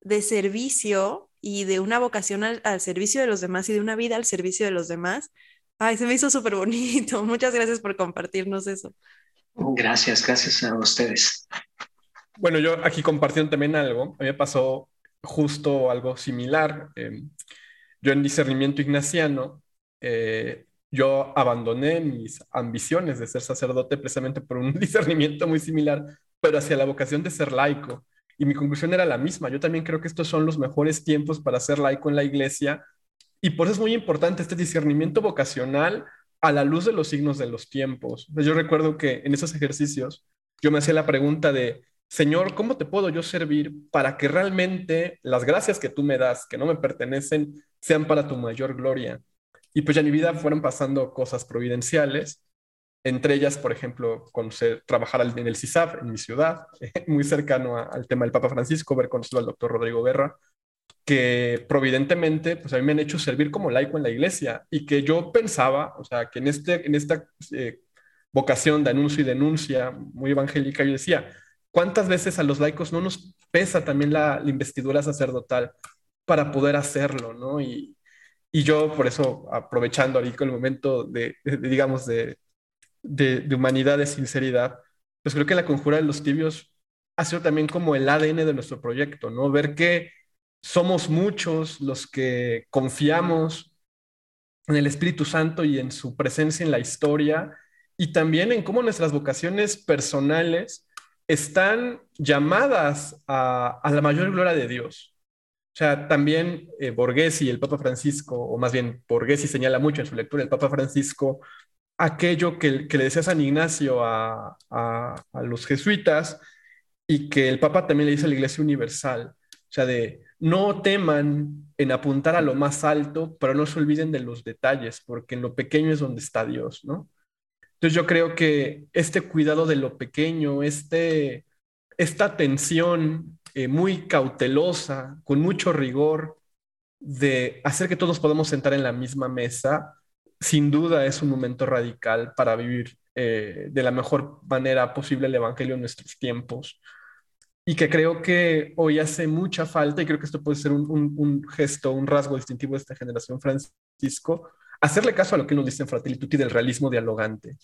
Speaker 5: de servicio y de una vocación al, al servicio de los demás y de una vida al servicio de los demás. Ay, se me hizo súper bonito. Muchas gracias por compartirnos eso.
Speaker 4: Gracias, gracias a ustedes.
Speaker 3: Bueno, yo aquí compartiendo también algo, a mí me pasó justo algo similar. Em, yo en discernimiento ignaciano, eh, yo abandoné mis ambiciones de ser sacerdote precisamente por un discernimiento muy similar, pero hacia la vocación de ser laico. Y mi conclusión era la misma. Yo también creo que estos son los mejores tiempos para ser laico en la iglesia. Y por eso es muy importante este discernimiento vocacional a la luz de los signos de los tiempos. Yo recuerdo que en esos ejercicios yo me hacía la pregunta de, Señor, ¿cómo te puedo yo servir para que realmente las gracias que tú me das, que no me pertenecen, sean para tu mayor gloria? Y pues ya en mi vida fueron pasando cosas providenciales, entre ellas, por ejemplo, conocer, trabajar en el CISAF, en mi ciudad, muy cercano al tema del Papa Francisco, ver conocido al doctor Rodrigo Guerra, que providentemente, pues a mí me han hecho servir como laico en la iglesia y que yo pensaba, o sea, que en, este, en esta eh, vocación de anuncio y denuncia muy evangélica, yo decía, ¿cuántas veces a los laicos no nos pesa también la, investidura sacerdotal para poder hacerlo, ¿no? Y, y, yo, por eso, aprovechando ahorita el momento de, digamos, de, de, humanidad, de sinceridad, pues creo que la conjura de los tibios ha sido también como el ADN de nuestro proyecto, ¿no? Ver que somos muchos los que confiamos en el Espíritu Santo y en su presencia en la historia y también en cómo nuestras vocaciones personales están llamadas a, la mayor gloria de Dios. O sea, también eh, Borghesi, el Papa Francisco, o más bien Borghesi señala mucho en su lectura el Papa Francisco, aquello que, le decía San Ignacio a, a, los jesuitas y que el Papa también le dice a la Iglesia Universal. O sea, de no teman en apuntar a lo más alto, pero no se olviden de los detalles, porque en lo pequeño es donde está Dios, ¿no? Entonces yo creo que este cuidado de lo pequeño, este, esta atención eh, muy cautelosa, con mucho rigor, de hacer que todos podamos sentar en la misma mesa, sin duda es un momento radical para vivir eh, de la mejor manera posible el Evangelio en nuestros tiempos. Y que creo que hoy hace mucha falta, y creo que esto puede ser un, un gesto, un rasgo distintivo de esta generación, Francisco, hacerle caso a lo que nos dice en Fratelli Tutti del realismo dialogante.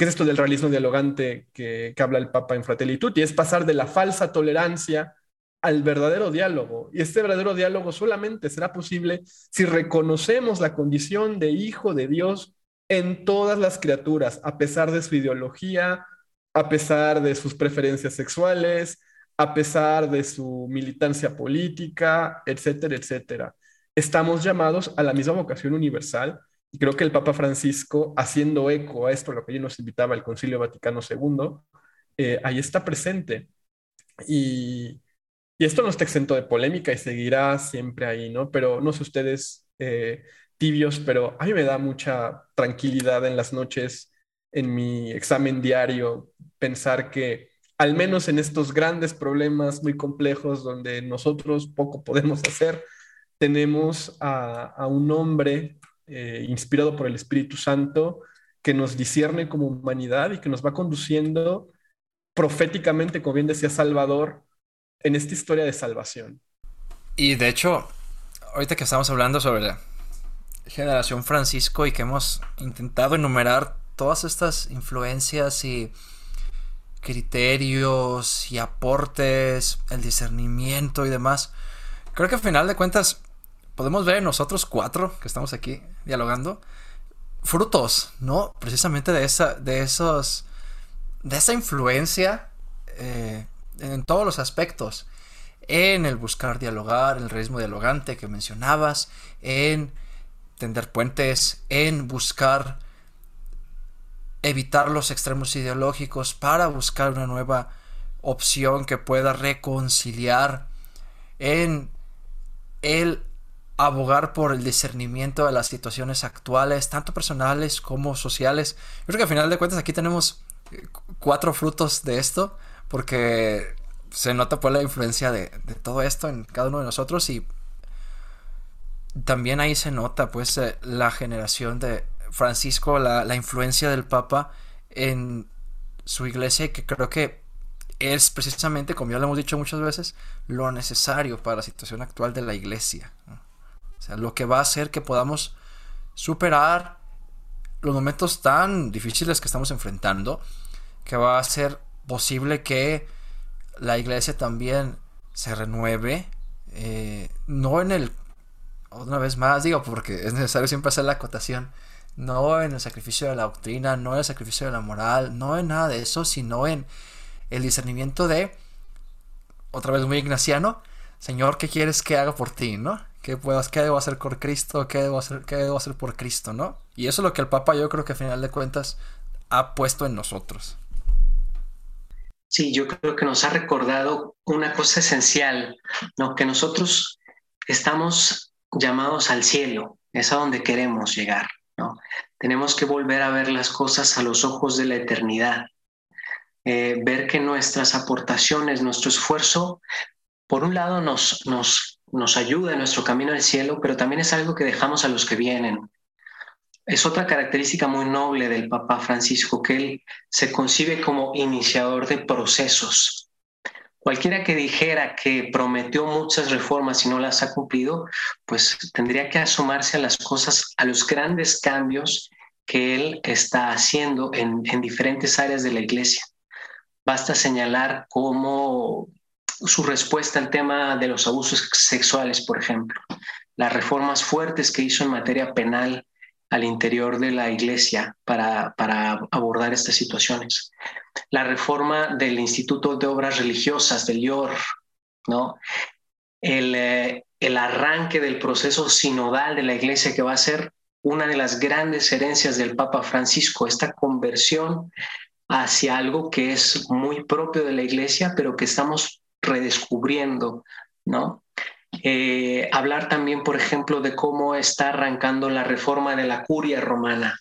Speaker 3: ¿Qué es esto del realismo dialogante que, habla el Papa en Fratelli Tutti? Es pasar de la falsa tolerancia al verdadero diálogo. Y este verdadero diálogo solamente será posible si reconocemos la condición de hijo de Dios en todas las criaturas, a pesar de su ideología, a pesar de sus preferencias sexuales, a pesar de su militancia política, etcétera, etcétera. Estamos llamados a la misma vocación universal y creo que el Papa Francisco, haciendo eco a esto, lo que hoy nos invitaba el Concilio Vaticano II, eh, ahí está presente. Y, y, esto no está exento de polémica y seguirá siempre ahí, ¿no? Pero no sé ustedes eh, tibios, pero a mí me da mucha tranquilidad en las noches, en mi examen diario, pensar que al menos en estos grandes problemas muy complejos donde nosotros poco podemos hacer, tenemos a, un hombre eh, inspirado por el Espíritu Santo, que nos discierne como humanidad y que nos va conduciendo proféticamente, como bien decía Salvador, en esta historia de salvación.
Speaker 2: Y de hecho, ahorita que estamos hablando sobre la generación Francisco y que hemos intentado enumerar todas estas influencias y criterios y aportes, el discernimiento y demás, creo que al final de cuentas podemos ver en nosotros cuatro que estamos aquí dialogando frutos, ¿no? Precisamente de esa, de esos, de esa influencia eh, en todos los aspectos, en el buscar dialogar, el realismo dialogante que mencionabas, en tender puentes, en buscar evitar los extremos ideológicos para buscar una nueva opción que pueda reconciliar en el abogar por el discernimiento de las situaciones actuales, tanto personales como sociales. Yo creo que al final de cuentas aquí tenemos eh, cuatro frutos de esto, porque se nota pues la influencia de, todo esto en cada uno de nosotros y también ahí se nota pues eh, la generación de Francisco, la, influencia del Papa en su iglesia que creo que es precisamente, como ya lo hemos dicho muchas veces, lo necesario para la situación actual de la iglesia. O sea, lo que va a hacer que podamos superar los momentos tan difíciles que estamos enfrentando, que va a hacer posible que la iglesia también se renueve, eh, no en el, una vez más digo, porque es necesario siempre hacer la acotación, no en el sacrificio de la doctrina, no en el sacrificio de la moral, no en nada de eso, sino en el discernimiento de, otra vez muy ignaciano, Señor, ¿qué quieres que haga por ti? ¿No? ¿Qué, puedo, ¿Qué debo hacer por Cristo? ¿Qué debo, hacer, ¿Qué debo hacer por Cristo? ¿No? Y eso es lo que el Papa yo creo que a final de cuentas ha puesto en nosotros.
Speaker 4: Sí, yo creo que nos ha recordado una cosa esencial, ¿no? que nosotros estamos llamados al cielo, es a donde queremos llegar. Tenemos que volver a ver las cosas a los ojos de la eternidad, eh, ver que nuestras aportaciones, nuestro esfuerzo por un lado nos, nos, nos ayuda en nuestro camino al cielo, pero también es algo que dejamos a los que vienen. Es otra característica muy noble del Papa Francisco, que él se concibe como iniciador de procesos. Cualquiera que dijera que prometió muchas reformas y no las ha cumplido, pues tendría que asomarse a las cosas, a los grandes cambios que él está haciendo en, en diferentes áreas de la iglesia. Basta señalar cómo su respuesta al tema de los abusos sexuales, por ejemplo, las reformas fuertes que hizo en materia penal al interior de la iglesia para, para abordar estas situaciones. La reforma del Instituto de Obras Religiosas del IOR, ¿no? El, eh, el arranque del proceso sinodal de la iglesia que va a ser una de las grandes herencias del Papa Francisco, esta conversión hacia algo que es muy propio de la iglesia, pero que estamos redescubriendo, ¿no? Eh, hablar también, por ejemplo, de cómo está arrancando la reforma de la curia romana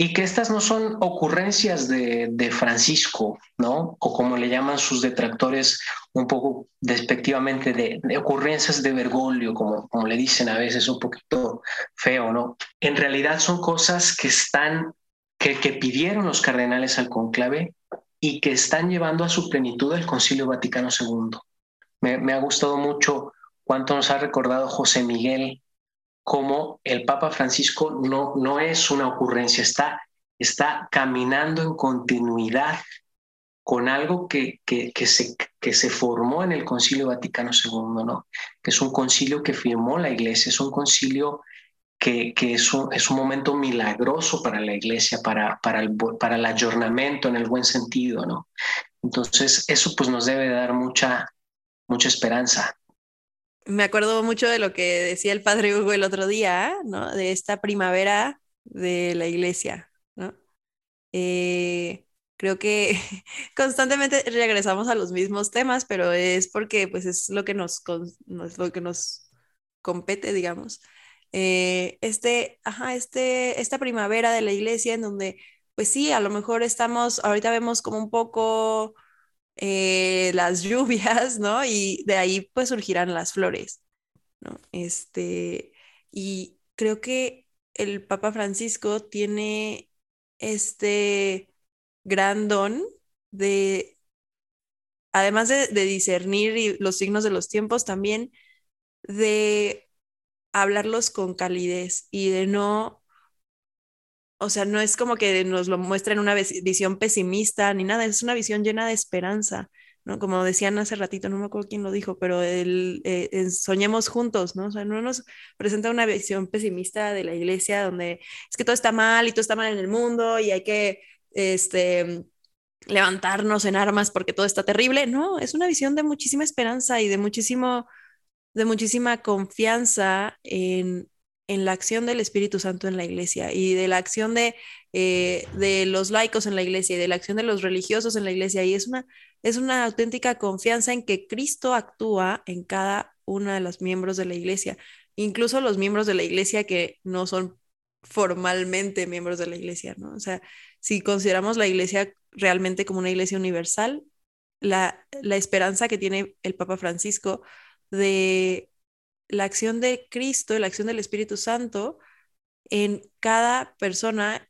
Speaker 4: y que estas no son ocurrencias de, Francisco, ¿no? O como le llaman sus detractores un poco despectivamente, de, ocurrencias de Bergoglio, como, como le dicen a veces un poquito feo, ¿no? En realidad son cosas que están, que, que pidieron los cardenales al conclave y que están llevando a su plenitud el Concilio Vaticano II. Me, me ha gustado mucho cuánto nos ha recordado José Miguel cómo el Papa Francisco no, no es una ocurrencia, está, está caminando en continuidad con algo que, que, que, se, que se formó en el Concilio Vaticano II, ¿no? que es un concilio que firmó la Iglesia, es un concilio que, que es, un, es, un, momento milagroso para la Iglesia, para, para, el, para el ayornamiento en el buen sentido. ¿no? Entonces, eso pues nos debe dar mucha, mucha esperanza
Speaker 5: me acuerdo mucho de lo que decía el padre Hugo el otro día, ¿no? De esta primavera de la iglesia, ¿no? Eh, creo que constantemente regresamos a los mismos temas, pero es porque pues es lo que nos, lo que nos compete, digamos. Eh, este, ajá, este, esta primavera de la iglesia en donde, pues sí, a lo mejor estamos, ahorita vemos como un poco eh, las lluvias, ¿no? Y de ahí pues surgirán las flores, ¿no? Este, y creo que el Papa Francisco tiene este gran don de, además de, de discernir los signos de los tiempos, también de hablarlos con calidez y de no o sea, no es como que nos lo muestren una visión pesimista ni nada, es una visión llena de esperanza, ¿no? Como decían hace ratito, no me acuerdo quién lo dijo, pero el, eh, soñemos juntos, ¿no? O sea, no nos presenta una visión pesimista de la iglesia donde es que todo está mal y todo está mal en el mundo y hay que, este levantarnos en armas porque todo está terrible. No, es una visión de muchísima esperanza y de muchísimo, de muchísima confianza en, en la acción del Espíritu Santo en la iglesia y de la acción de, eh, de los laicos en la iglesia y de la acción de los religiosos en la iglesia. Y es una, es una auténtica confianza en que Cristo actúa en cada uno de los miembros de la iglesia, incluso los miembros de la iglesia que no son formalmente miembros de la iglesia, ¿no? O sea, si consideramos la iglesia realmente como una iglesia universal, la, la esperanza que tiene el Papa Francisco de la acción de Cristo, la acción del Espíritu Santo en cada persona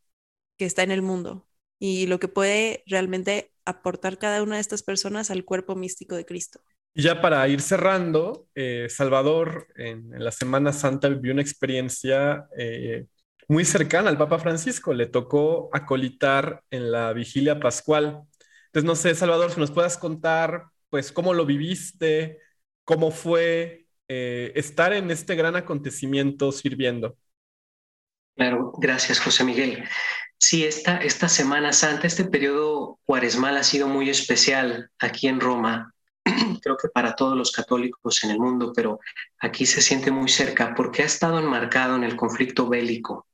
Speaker 5: que está en el mundo y lo que puede realmente aportar cada una de estas personas al cuerpo místico de Cristo.
Speaker 3: Y ya para ir cerrando, eh, Salvador en, la Semana Santa vivió una experiencia eh, muy cercana al Papa Francisco. Le tocó acolitar en la vigilia pascual. Entonces, no sé, Salvador, si nos puedas contar, pues, cómo lo viviste, cómo fue, eh, estar en este gran acontecimiento sirviendo.
Speaker 4: Claro, gracias José Miguel. Sí, esta, esta Semana Santa, este periodo cuaresmal ha sido muy especial aquí en Roma, creo que para todos los católicos en el mundo, pero aquí se siente muy cerca porque ha estado enmarcado en el conflicto bélico.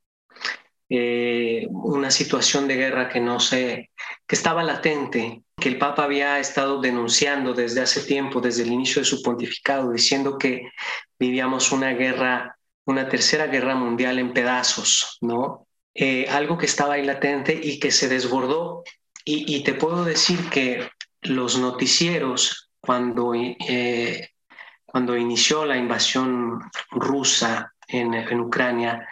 Speaker 4: Eh, una situación de guerra que no sé, que estaba latente, que el Papa había estado denunciando desde hace tiempo, desde el inicio de su pontificado, diciendo que vivíamos una guerra, una tercera guerra mundial en pedazos, ¿no? Eh, algo que estaba ahí latente y que se desbordó. Y, te puedo decir que los noticieros, cuando, eh, cuando inició la invasión rusa en, en Ucrania,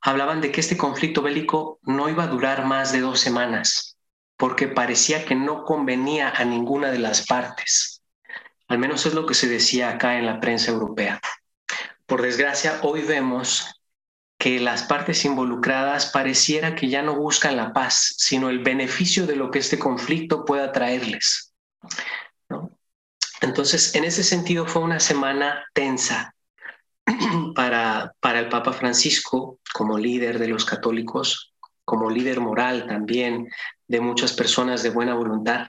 Speaker 4: hablaban de que este conflicto bélico no iba a durar más de dos semanas, porque parecía que no convenía a ninguna de las partes. Al menos es lo que se decía acá en la prensa europea. Por desgracia, hoy vemos que las partes involucradas pareciera que ya no buscan la paz, sino el beneficio de lo que este conflicto pueda traerles. Entonces, en ese sentido fue una semana tensa, para, para el Papa Francisco como líder de los católicos, como líder moral también de muchas personas de buena voluntad.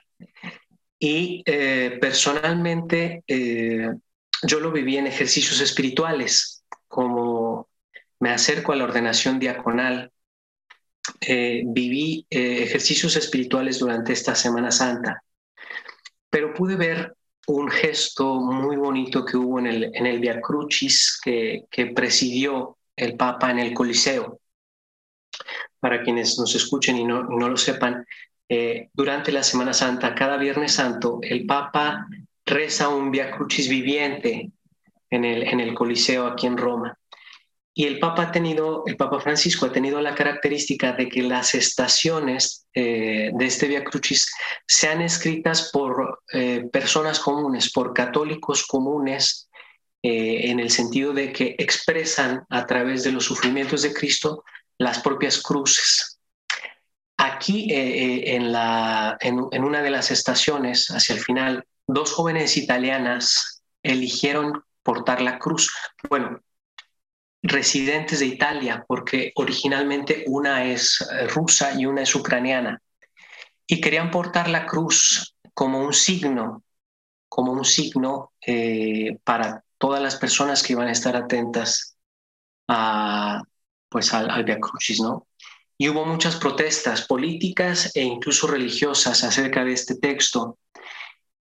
Speaker 4: Y eh, personalmente eh, yo lo viví en ejercicios espirituales, como me acerco a la ordenación diaconal. Eh, viví ejercicios espirituales durante esta Semana Santa, pero pude ver un gesto muy bonito que hubo en el, en el Via Crucis que, que presidió el Papa en el Coliseo. Para quienes nos escuchen y no, no lo sepan, eh, durante la Semana Santa, cada Viernes Santo, el Papa reza un Via Crucis viviente en el, en el Coliseo aquí en Roma. Y el Papa ha tenido, el Papa Francisco ha tenido la característica de que las estaciones eh, de este Via Crucis sean escritas por eh, personas comunes, por católicos comunes, en el sentido de que expresan a través de los sufrimientos de Cristo las propias cruces. Aquí, eh, eh, en, la, en, una de las estaciones, hacia el final, dos jóvenes italianas eligieron portar la cruz. Bueno, residentes de Italia, porque originalmente una es eh, rusa y una es ucraniana, y querían portar la cruz como un signo, como un signo para todas las personas que iban a estar atentas a, pues al, al Via Crucis, ¿no? y hubo muchas protestas políticas e incluso religiosas acerca de este texto.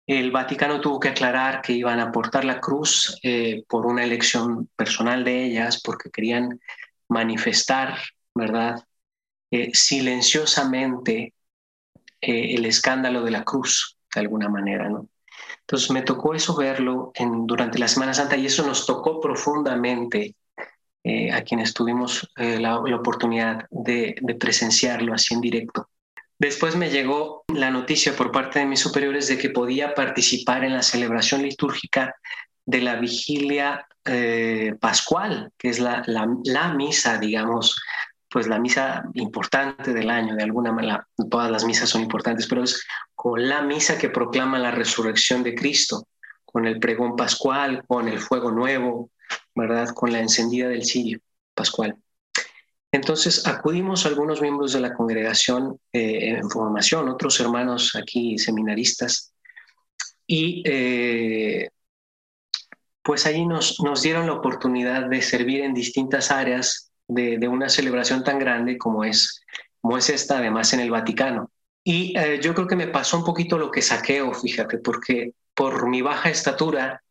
Speaker 4: El Vaticano tuvo que aclarar que iban a portar la cruz eh, por una elección personal de ellas, porque querían manifestar, ¿verdad? Eh, silenciosamente eh, el escándalo de la cruz, de alguna manera, ¿no? Entonces me tocó eso verlo en, durante la Semana Santa y eso nos tocó profundamente eh, a quienes tuvimos eh, la, oportunidad de, presenciarlo así en directo. Después me llegó la noticia por parte de mis superiores de que podía participar en la celebración litúrgica de la vigilia eh, pascual, que es la, la, misa, digamos, pues la misa importante del año, de alguna manera, todas las misas son importantes, pero es con la misa que proclama la resurrección de Cristo, con el pregón pascual, con el fuego nuevo, ¿verdad? Con la encendida del cirio pascual. Entonces acudimos algunos miembros de la congregación eh, en formación, otros hermanos aquí seminaristas, y eh, pues ahí nos, nos dieron la oportunidad de servir en distintas áreas de, una celebración tan grande como es, como es esta, además en el Vaticano. Y eh, yo creo que me pasó un poquito lo que saqueo, fíjate, porque por mi baja estatura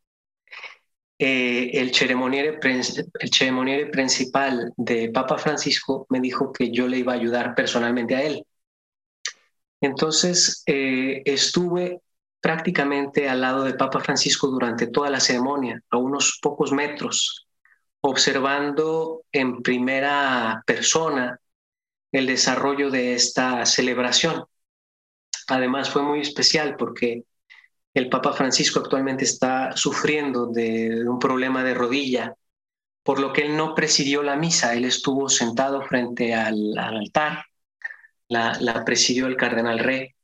Speaker 4: eh, el, ceremoniere, principal de Papa Francisco me dijo que yo le iba a ayudar personalmente a él. Entonces eh, estuve prácticamente al lado de Papa Francisco durante toda la ceremonia, a unos pocos metros, observando en primera persona el desarrollo de esta celebración. Además fue muy especial porque el Papa Francisco actualmente está sufriendo de un problema de rodilla, por lo que él no presidió la misa, él estuvo sentado frente al, altar, la, presidió el cardenal Rey,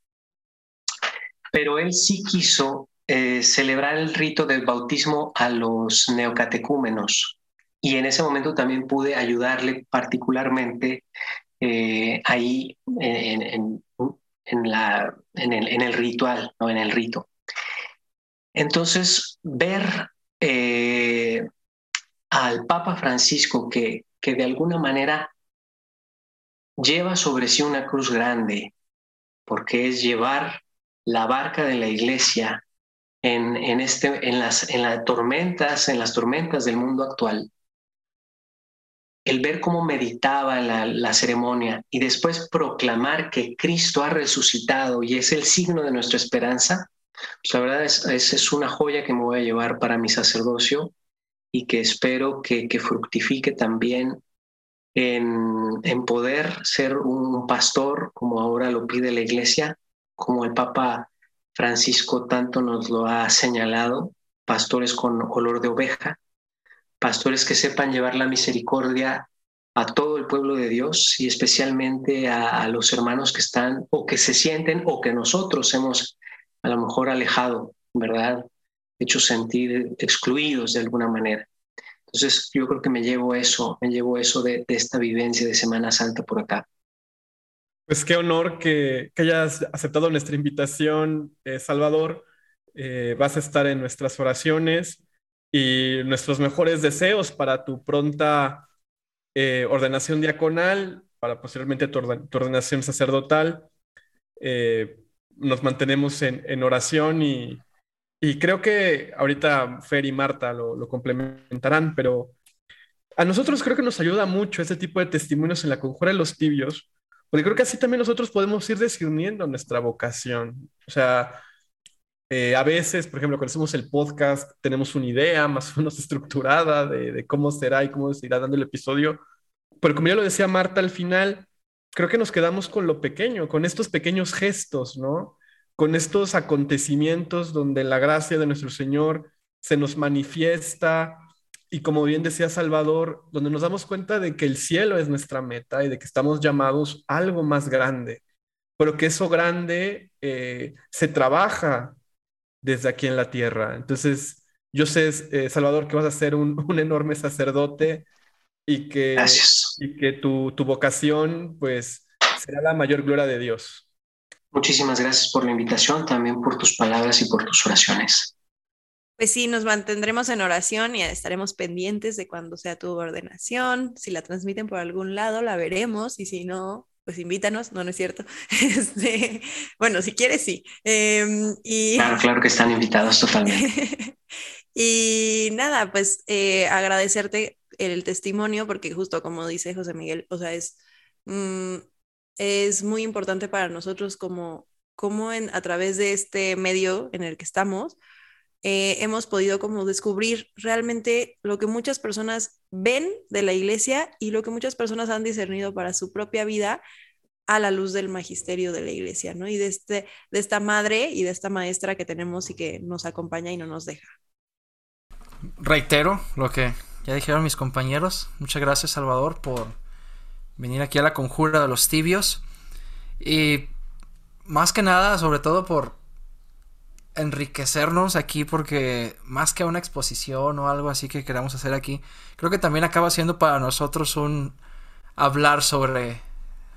Speaker 4: pero él sí quiso eh, celebrar el rito del bautismo a los neocatecúmenos y en ese momento también pude ayudarle particularmente eh, ahí en, el ritual, ¿no? en el rito. Entonces, ver eh, al Papa Francisco que, que de alguna manera lleva sobre sí una cruz grande, porque es llevar la barca de la iglesia en, en, este, en, las, en tormentas, en las tormentas del mundo actual. El ver cómo meditaba la, la ceremonia y después proclamar que Cristo ha resucitado y es el signo de nuestra esperanza, pues la verdad es, es, una joya que me voy a llevar para mi sacerdocio y que espero que, que fructifique también en, en, poder ser un pastor como ahora lo pide la iglesia, como el Papa Francisco tanto nos lo ha señalado, pastores con olor de oveja, pastores que sepan llevar la misericordia a todo el pueblo de Dios y especialmente a, a, los hermanos que están o que se sienten o que nosotros hemos a lo mejor alejado, ¿verdad? Hecho sentir excluidos de alguna manera. Entonces yo creo que me llevo eso, me llevo eso de, esta vivencia de Semana Santa por acá.
Speaker 3: Pues qué honor que, hayas aceptado nuestra invitación, eh, Salvador. Eh, vas a estar en nuestras oraciones y nuestros mejores deseos para tu pronta eh, ordenación diaconal, para posteriormente tu, ordenación sacerdotal. Nos mantenemos en, oración y, creo que ahorita Fer y Marta lo, lo, complementarán, pero a nosotros creo que nos ayuda mucho este tipo de testimonios en la conjura de los tibios, porque creo que así también nosotros podemos ir discerniendo nuestra vocación. O sea, eh, a veces, por ejemplo, cuando hacemos el podcast, tenemos una idea más o menos estructurada de, cómo será y cómo se irá dando el episodio. Pero como ya lo decía Marta al final, creo que nos quedamos con lo pequeño, con estos pequeños gestos, ¿no? Con estos acontecimientos donde la gracia de nuestro Señor se nos manifiesta y como bien decía Salvador, donde nos damos cuenta de que el cielo es nuestra meta y de que estamos llamados a algo más grande, pero que eso grande eh, se trabaja desde aquí en la tierra. Entonces, yo sé, eh, Salvador, que vas a ser un, enorme sacerdote y que, y que tu, tu vocación, pues, será la mayor gloria de Dios.
Speaker 4: Muchísimas gracias por la invitación, también por tus palabras y por tus oraciones.
Speaker 5: Pues sí, nos mantendremos en oración y estaremos pendientes de cuando sea tu ordenación. Si la transmiten por algún lado, la veremos y si no, pues invítanos, no, no es cierto. Este, bueno, si quieres, sí. Em, y...
Speaker 4: Claro, claro que están invitados totalmente.
Speaker 5: y nada, pues eh, agradecerte el testimonio, porque justo como dice José Miguel, o sea, es, mm, es muy importante para nosotros como, como en, a través de este medio en el que estamos, eh, hemos podido como descubrir realmente lo que muchas personas ven de la iglesia y lo que muchas personas han discernido para su propia vida a la luz del magisterio de la iglesia, ¿no? Y de, este, de esta madre y de esta maestra que tenemos y que nos acompaña y no nos deja.
Speaker 2: Reitero lo que ya dijeron mis compañeros. Muchas gracias, Salvador, por venir aquí a la conjura de los tibios. Y más que nada, sobre todo por enriquecernos aquí porque más que una exposición o algo así que queramos hacer aquí, creo que también acaba siendo para nosotros un hablar sobre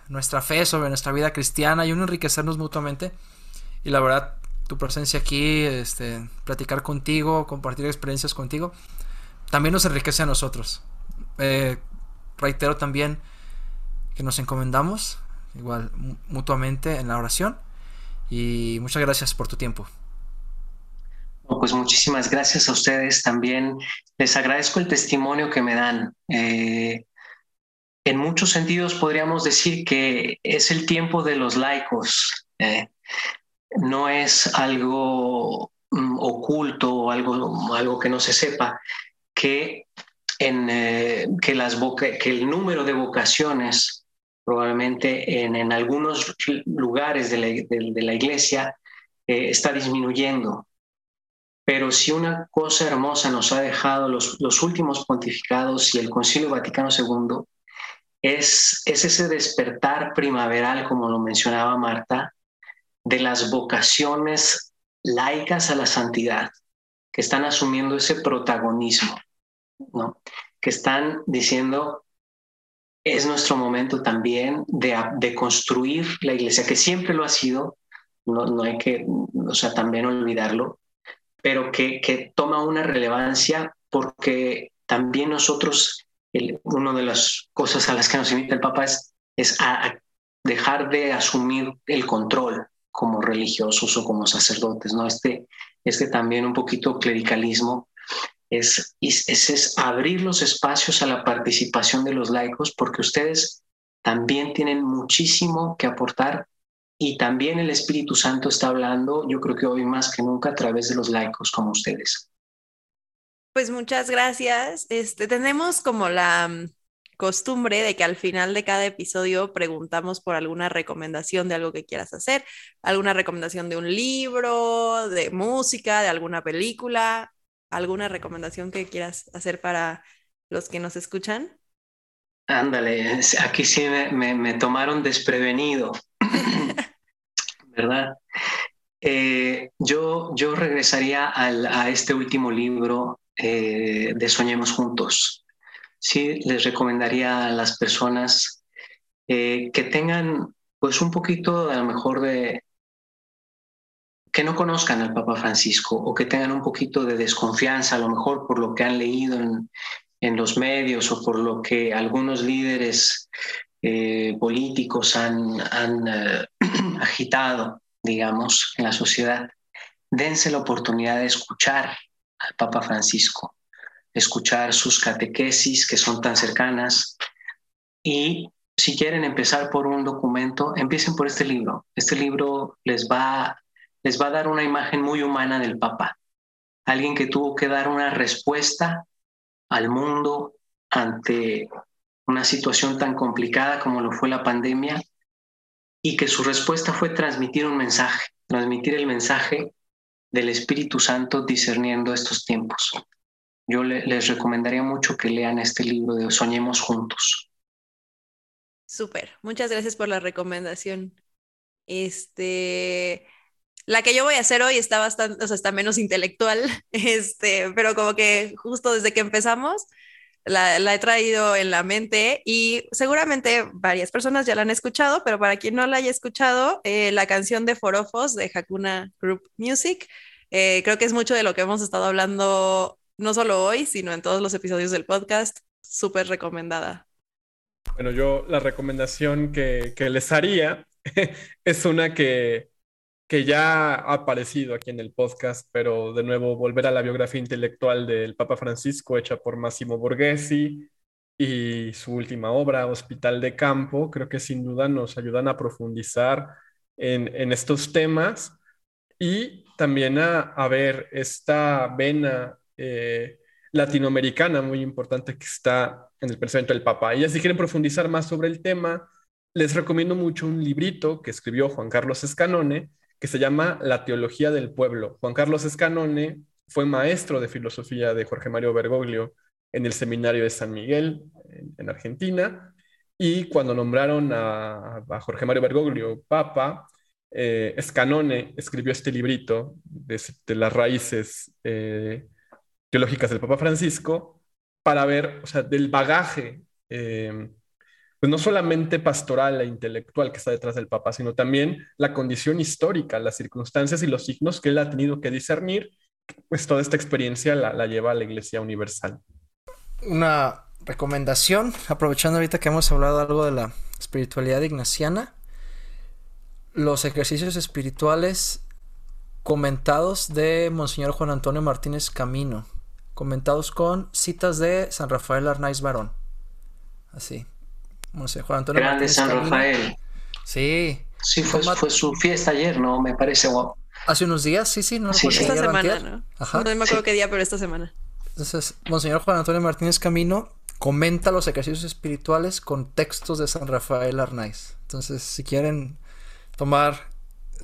Speaker 2: nuestra fe, sobre nuestra vida cristiana y un enriquecernos mutuamente. Y la verdad, tu presencia aquí, este, platicar contigo, compartir experiencias contigo, también nos enriquece a nosotros. Eh, reitero también que nos encomendamos igual mutuamente en la oración y muchas gracias por tu tiempo.
Speaker 4: Pues muchísimas gracias a ustedes también. Les agradezco el testimonio que me dan. Eh, en muchos sentidos podríamos decir que es el tiempo de los laicos. Eh, no es algo mm, oculto o algo, algo que no se sepa, que, en, eh, que, el número de vocaciones probablemente en, en algunos lugares de la, de, la iglesia está disminuyendo. Pero si una cosa hermosa nos ha dejado los, los últimos pontificados y el Concilio Vaticano II, es, es ese despertar primaveral, como lo mencionaba Marta, de las vocaciones laicas a la santidad, que están asumiendo ese protagonismo, ¿no? que están diciendo, es nuestro momento también de, de construir la iglesia, que siempre lo ha sido, no, no hay que, o sea, también olvidarlo, pero que, toma una relevancia porque también nosotros, una de las cosas a las que nos invita el Papa es, es a, dejar de asumir el control como religiosos o como sacerdotes, ¿no? Este, este también un poquito clericalismo es, es, es, abrir los espacios a la participación de los laicos porque ustedes también tienen muchísimo que aportar y también el Espíritu Santo está hablando, yo creo que hoy más que nunca, a través de los laicos como ustedes.
Speaker 5: Pues muchas gracias. Este, tenemos como la mm, costumbre de que al final de cada episodio preguntamos por alguna recomendación de algo que quieras hacer, alguna recomendación de un libro, de música, de alguna película, alguna recomendación que quieras hacer para los que nos escuchan.
Speaker 4: Ándale, aquí sí me, me tomaron desprevenido. ¿verdad? Eh, yo, yo regresaría a este último libro eh, de Soñemos Juntos. Sí, les recomendaría a las personas eh, que tengan pues un poquito a lo mejor de que no conozcan al Papa Francisco o que tengan un poquito de desconfianza, a lo mejor por lo que han leído en, los medios o por lo que algunos líderes eh, políticos han, han agitado, digamos, en la sociedad. Dense la oportunidad de escuchar al Papa Francisco, escuchar sus catequesis que son tan cercanas y si quieren empezar por un documento, empiecen por este libro. Este libro les va, les va a dar una imagen muy humana del Papa, alguien que tuvo que dar una respuesta al mundo ante una situación tan complicada como lo fue la pandemia y que su respuesta fue transmitir un mensaje, transmitir el mensaje del Espíritu Santo discerniendo estos tiempos. Yo les recomendaría mucho que lean este libro de Soñemos Juntos.
Speaker 5: Súper, muchas gracias por la recomendación. Este, la que yo voy a hacer hoy está bastante, o sea, está menos intelectual, este, pero como que justo desde que empezamos, la, he traído en la mente y seguramente varias personas ya la han escuchado, pero para quien no la haya escuchado, eh, la canción de Forofos de Hakuna Group Music, eh, creo que es mucho de lo que hemos estado hablando no solo hoy, sino en todos los episodios del podcast, súper recomendada.
Speaker 3: Bueno, yo la recomendación que, que les haría es una que que ya ha aparecido aquí en el podcast, pero de nuevo volver a la biografía intelectual del Papa Francisco hecha por Massimo Borghesi y su última obra, Hospital de Campo, creo que sin duda nos ayudan a profundizar en, estos temas y también a, ver esta vena eh, latinoamericana muy importante que está en el pensamiento del Papa. Y si quieren profundizar más sobre el tema, les recomiendo mucho un librito que escribió Juan Carlos Escanone, que se llama La Teología del Pueblo. Juan Carlos Escanone fue maestro de filosofía de Jorge Mario Bergoglio en el seminario de San Miguel, en, Argentina, y cuando nombraron a, Jorge Mario Bergoglio papa, eh, Escanone escribió este librito de, las raíces eh, teológicas del Papa Francisco para ver, o sea, del bagaje eh, pues no solamente pastoral e intelectual que está detrás del Papa, sino también la condición histórica, las circunstancias y los signos que él ha tenido que discernir, pues toda esta experiencia la, lleva a la Iglesia Universal.
Speaker 2: Una recomendación, aprovechando ahorita que hemos hablado algo de la espiritualidad ignaciana, los ejercicios espirituales comentados de Monseñor Juan Antonio Martínez Camino, comentados con citas de San Rafael Arnaiz Barón. Así, sé, Juan Antonio
Speaker 4: Grande San Rafael.
Speaker 2: Sí.
Speaker 4: Sí, fue, fue, su fiesta ayer, ¿no? Me parece guapo.
Speaker 2: Hace unos días, sí, sí, no
Speaker 5: sí, esta semana, ¿no? Ajá. No me acuerdo qué día, pero esta semana.
Speaker 2: Entonces, Monseñor Juan Antonio Martínez Camino comenta los ejercicios espirituales con textos de San Rafael Arnaiz. Entonces, si quieren tomar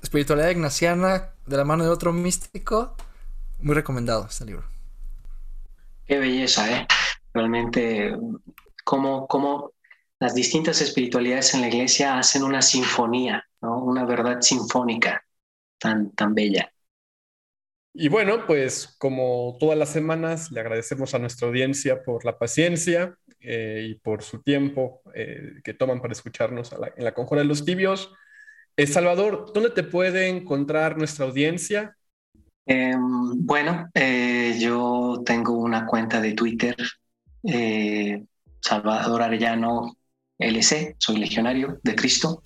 Speaker 2: espiritualidad ignaciana de la mano de otro místico, muy recomendado este libro.
Speaker 4: Qué belleza, ¿eh? Realmente, cómo, cómo las distintas espiritualidades en la iglesia hacen una sinfonía, una verdad sinfónica tan, tan bella.
Speaker 3: Y bueno, pues como todas las semanas, le agradecemos a nuestra audiencia por la paciencia eh, y por su tiempo eh, que toman para escucharnos en la Conjura de los Tibios. Eh, Salvador, ¿dónde te puede encontrar nuestra audiencia?
Speaker 4: Em, bueno, yo tengo una cuenta de Twitter, Salvador Arellano LC, soy legionario de Cristo.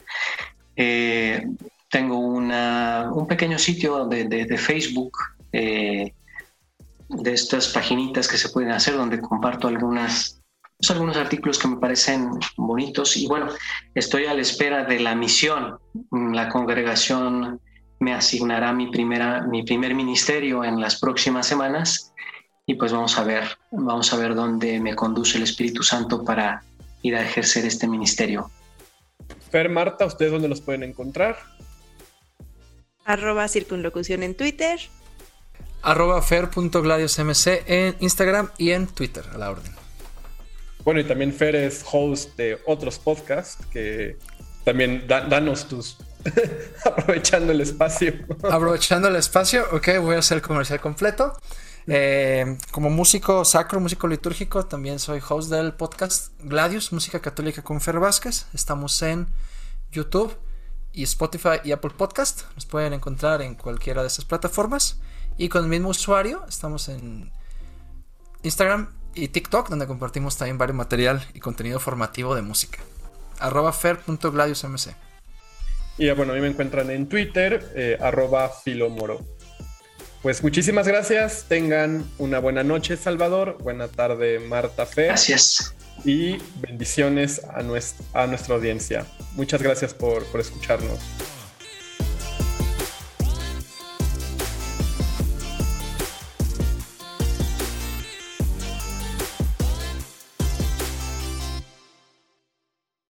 Speaker 4: Eh, tengo un pequeño sitio de, Facebook, eh, de estas paginitas que se pueden hacer donde comparto algunas, pues, algunos artículos que me parecen bonitos y bueno, estoy a la espera de la misión. La congregación me asignará mi, primera, mi primer ministerio en las próximas semanas y pues vamos a ver, vamos a ver dónde me conduce el Espíritu Santo para ir a ejercer este ministerio.
Speaker 3: Fer, Marta, ¿ustedes dónde los pueden encontrar?
Speaker 5: Arroba circunlocución en Twitter.
Speaker 2: Arroba fer.gladiosmc en Instagram y en Twitter, a la orden.
Speaker 3: Bueno, y también Fer es host de otros podcasts que también danos tus... aprovechando el espacio.
Speaker 2: aprovechando el espacio, ok, voy a hacer el comercial completo. Eh, como músico sacro, músico litúrgico, también soy host del podcast Gladius, Música Católica con Fer Vázquez. Estamos en YouTube y Spotify y Apple Podcast. Nos pueden encontrar en cualquiera de esas plataformas. Y con el mismo usuario estamos en Instagram y TikTok, donde compartimos también varios material y contenido formativo de música. fer.gladiusmc.
Speaker 3: Y bueno, a mí me encuentran en Twitter, eh, arroba filomoro. Pues muchísimas gracias. Tengan una buena noche, Salvador. Buena tarde, Marta Fe.
Speaker 4: Gracias.
Speaker 3: Y bendiciones a, nuestra, a nuestra audiencia. Muchas gracias por, por escucharnos.